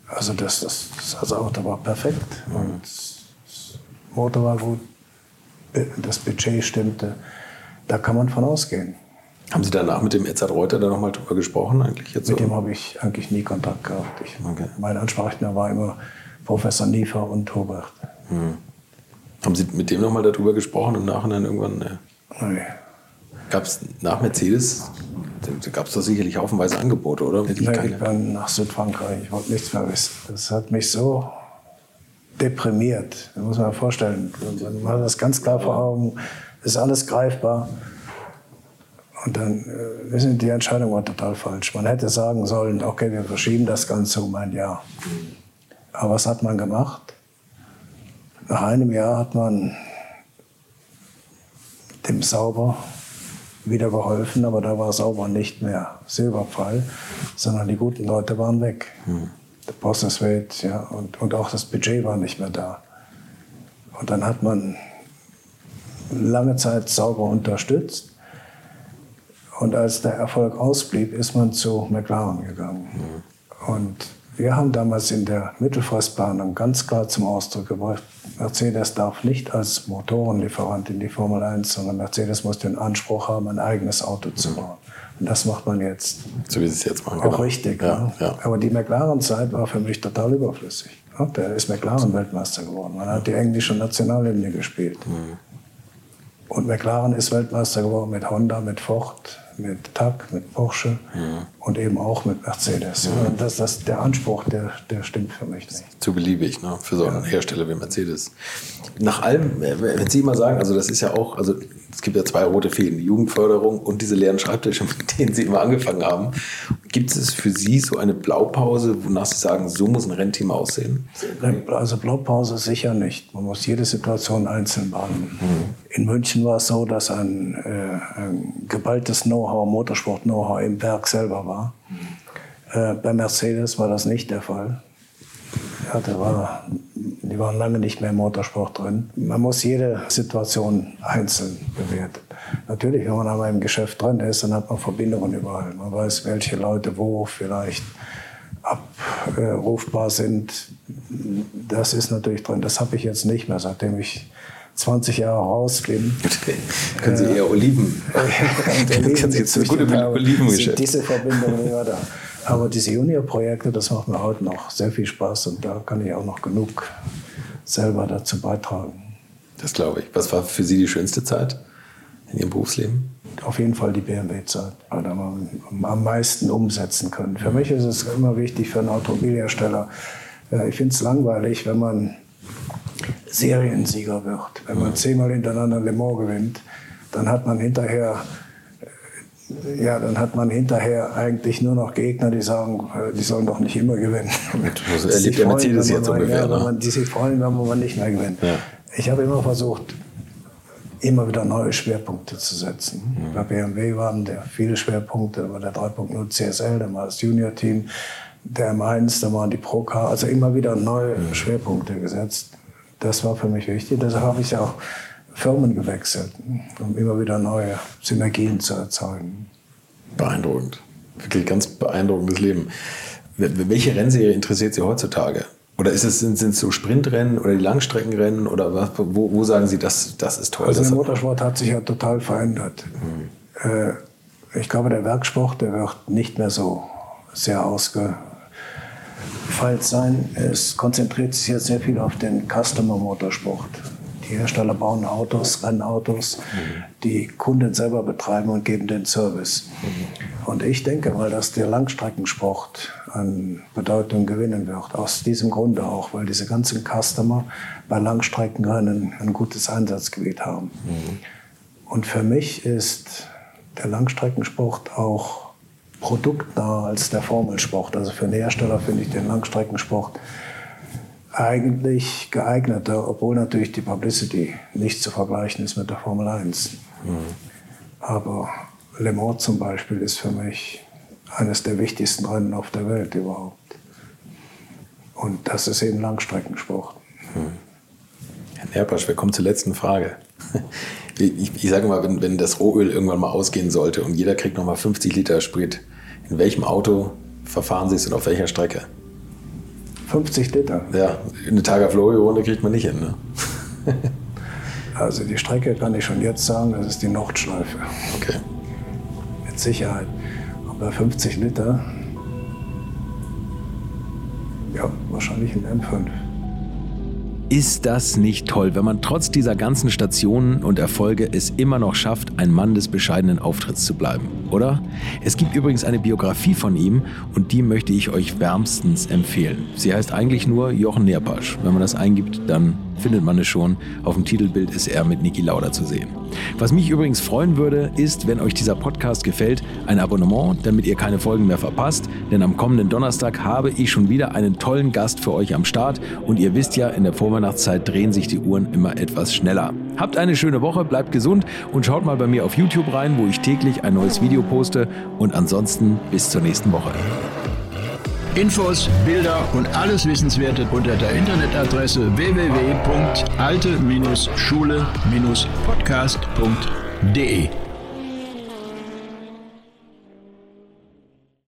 Speaker 1: Also das, das, das Auto war perfekt. Und das Motor war gut, das Budget stimmte. Da kann man von ausgehen.
Speaker 3: Haben Sie danach mit dem Edzard Reuter da nochmal drüber gesprochen? Eigentlich
Speaker 1: jetzt mit so? dem habe ich eigentlich nie Kontakt gehabt. Ich, okay. Mein Ansprechpartner war immer Professor Niefer und Hobert. Hm.
Speaker 3: Haben Sie mit dem nochmal darüber gesprochen im Nachhinein irgendwann? Ne? Nee. Gab es nach Mercedes, gab es da sicherlich haufenweise Angebote, oder?
Speaker 1: Nee, ich bin nach Südfrankreich, ich wollte nichts mehr wissen. Das hat mich so deprimiert. Das muss man sich vorstellen. Man hat das ganz klar vor Augen, ist alles greifbar. Und dann, äh, die Entscheidung war total falsch. Man hätte sagen sollen, okay, wir verschieben das Ganze um ein Jahr. Aber was hat man gemacht? Nach einem Jahr hat man dem Sauber wieder geholfen, aber da war Sauber nicht mehr Silberpfeil, sondern die guten Leute waren weg. Hm. Der Posteswelt, ja, und, und auch das Budget war nicht mehr da. Und dann hat man lange Zeit Sauber unterstützt und als der Erfolg ausblieb, ist man zu McLaren gegangen. Mhm. Und wir haben damals in der Mittelfristplanung ganz klar zum Ausdruck gebracht, Mercedes darf nicht als Motorenlieferant in die Formel 1, sondern Mercedes muss den Anspruch haben, ein eigenes Auto zu bauen. Und das macht man jetzt.
Speaker 3: So wie Sie es jetzt machen.
Speaker 1: Auch genau. richtig. Ja, ne? ja. Aber die McLaren-Zeit war für mich total überflüssig. Der ist McLaren-Weltmeister geworden. Man hat die englische Nationallinie gespielt. Mhm. Und McLaren ist Weltmeister geworden mit Honda, mit Ford, mit TAG, mit Porsche ja. und eben auch mit Mercedes. Ja. Das, das, der Anspruch, der, der stimmt für mich nicht.
Speaker 3: Zu beliebig, ne? für so einen ja. Hersteller wie Mercedes. Nach allem, wenn Sie immer sagen, also das ist ja auch, also es gibt ja zwei rote Fäden, die Jugendförderung und diese leeren Schreibtische, (laughs) mit denen Sie immer angefangen haben. Gibt es für Sie so eine Blaupause, wonach Sie sagen, so muss ein Rennteam aussehen?
Speaker 1: Also Blaupause sicher nicht. Man muss jede Situation einzeln behandeln. Mhm. In München war es so, dass ein, äh, ein geballtes Know-how, Motorsport-Know-how im Werk selber war. Mhm. Äh, bei Mercedes war das nicht der Fall. Ja, da war die waren lange nicht mehr im Motorsport drin. Man muss jede Situation einzeln bewerten. Natürlich, wenn man einmal im Geschäft drin ist, dann hat man Verbindungen überall. Man weiß, welche Leute wo vielleicht abrufbar sind. Das ist natürlich drin. Das habe ich jetzt nicht mehr, seitdem ich 20 Jahre raus bin. (laughs)
Speaker 3: Können Sie eher Oliven. (laughs)
Speaker 1: Können Sie jetzt gute Olivengeschäft. Diese Verbindungen immer da. Aber diese Junior-Projekte, das macht mir heute noch sehr viel Spaß und da kann ich auch noch genug selber dazu beitragen.
Speaker 3: Das glaube ich. Was war für Sie die schönste Zeit in Ihrem Berufsleben?
Speaker 1: Auf jeden Fall die BMW-Zeit, weil da man am meisten umsetzen können. Für mich ist es immer wichtig für einen Automobilhersteller. Ich finde es langweilig, wenn man Seriensieger wird. Wenn man zehnmal hintereinander Le Mans gewinnt, dann hat man hinterher ja, dann hat man hinterher eigentlich nur noch Gegner, die sagen, äh, die sollen doch nicht immer gewinnen.
Speaker 3: Also (laughs) erlebt der Mercedes jetzt ungefähr.
Speaker 1: Ja, ne? man, die sich freuen, wenn man nicht mehr gewinnt. Ja. Ich habe immer versucht, immer wieder neue Schwerpunkte zu setzen. Mhm. Bei BMW waren der viele Schwerpunkte, bei der 3.0 CSL, da war das Junior-Team, der M1, da waren die Pro-Car, also immer wieder neue mhm. Schwerpunkte gesetzt. Das war für mich wichtig. Deshalb habe ich auch Firmen gewechselt, um immer wieder neue Synergien zu erzeugen.
Speaker 3: Beeindruckend. Wirklich ganz beeindruckendes Leben. Welche Rennserie interessiert Sie heutzutage? Oder ist es, sind, es so Sprintrennen oder die Langstreckenrennen oder was, wo, wo sagen Sie, das, das ist toll?
Speaker 1: Also der Motorsport hat sich ja total verändert. Mhm. Äh, ich glaube, der Werksport, der wird nicht mehr so sehr ausgefeilt sein. Es konzentriert sich jetzt sehr viel auf den Customer Motorsport. Die Hersteller bauen Autos, Rennautos, mhm. die Kunden selber betreiben und geben den Service. Mhm. Und ich denke mal, dass der Langstreckensport an Bedeutung gewinnen wird. Aus diesem Grunde auch, weil diese ganzen Customer bei Langstreckenrennen ein gutes Einsatzgebiet haben. Mhm. Und für mich ist der Langstreckensport auch produktnah als der Formelsport. Also für einen Hersteller finde ich den Langstreckensport eigentlich geeigneter, obwohl natürlich die Publicity nicht zu vergleichen ist mit der Formel 1. Mhm. Aber Le Mans zum Beispiel ist für mich eines der wichtigsten Rennen auf der Welt überhaupt. Und das ist eben Langstreckensport.
Speaker 3: Mhm. Herr Nerpasch, wir kommen zur letzten Frage. Ich, ich sage mal, wenn, wenn das Rohöl irgendwann mal ausgehen sollte und jeder kriegt noch mal 50 Liter Sprit, in welchem Auto verfahren Sie es und auf welcher Strecke?
Speaker 1: 50 Liter.
Speaker 3: Ja, eine Targa-Florio-Runde kriegt man nicht hin. Ne? (laughs)
Speaker 1: also die Strecke kann ich schon jetzt sagen, das ist die Nordschleife.
Speaker 3: Okay.
Speaker 1: Mit Sicherheit. Aber 50 Liter, ja, wahrscheinlich ein M5.
Speaker 3: Ist das nicht toll, wenn man trotz dieser ganzen Stationen und Erfolge es immer noch schafft, ein Mann des bescheidenen Auftritts zu bleiben, oder? Es gibt übrigens eine Biografie von ihm und die möchte ich euch wärmstens empfehlen. Sie heißt eigentlich nur Jochen Nerpasch. Wenn man das eingibt, dann findet man es schon. Auf dem Titelbild ist er mit Niki Lauda zu sehen. Was mich übrigens freuen würde, ist, wenn euch dieser Podcast gefällt, ein Abonnement, damit ihr keine Folgen mehr verpasst. Denn am kommenden Donnerstag habe ich schon wieder einen tollen Gast für euch am Start. Und ihr wisst ja, in der Vorweihnachtszeit drehen sich die Uhren immer etwas schneller. Habt eine schöne Woche, bleibt gesund und schaut mal bei mir auf YouTube rein, wo ich täglich ein neues Video poste. Und ansonsten bis zur nächsten Woche.
Speaker 2: Infos, Bilder und alles Wissenswerte unter der Internetadresse www.alte-schule-podcast.de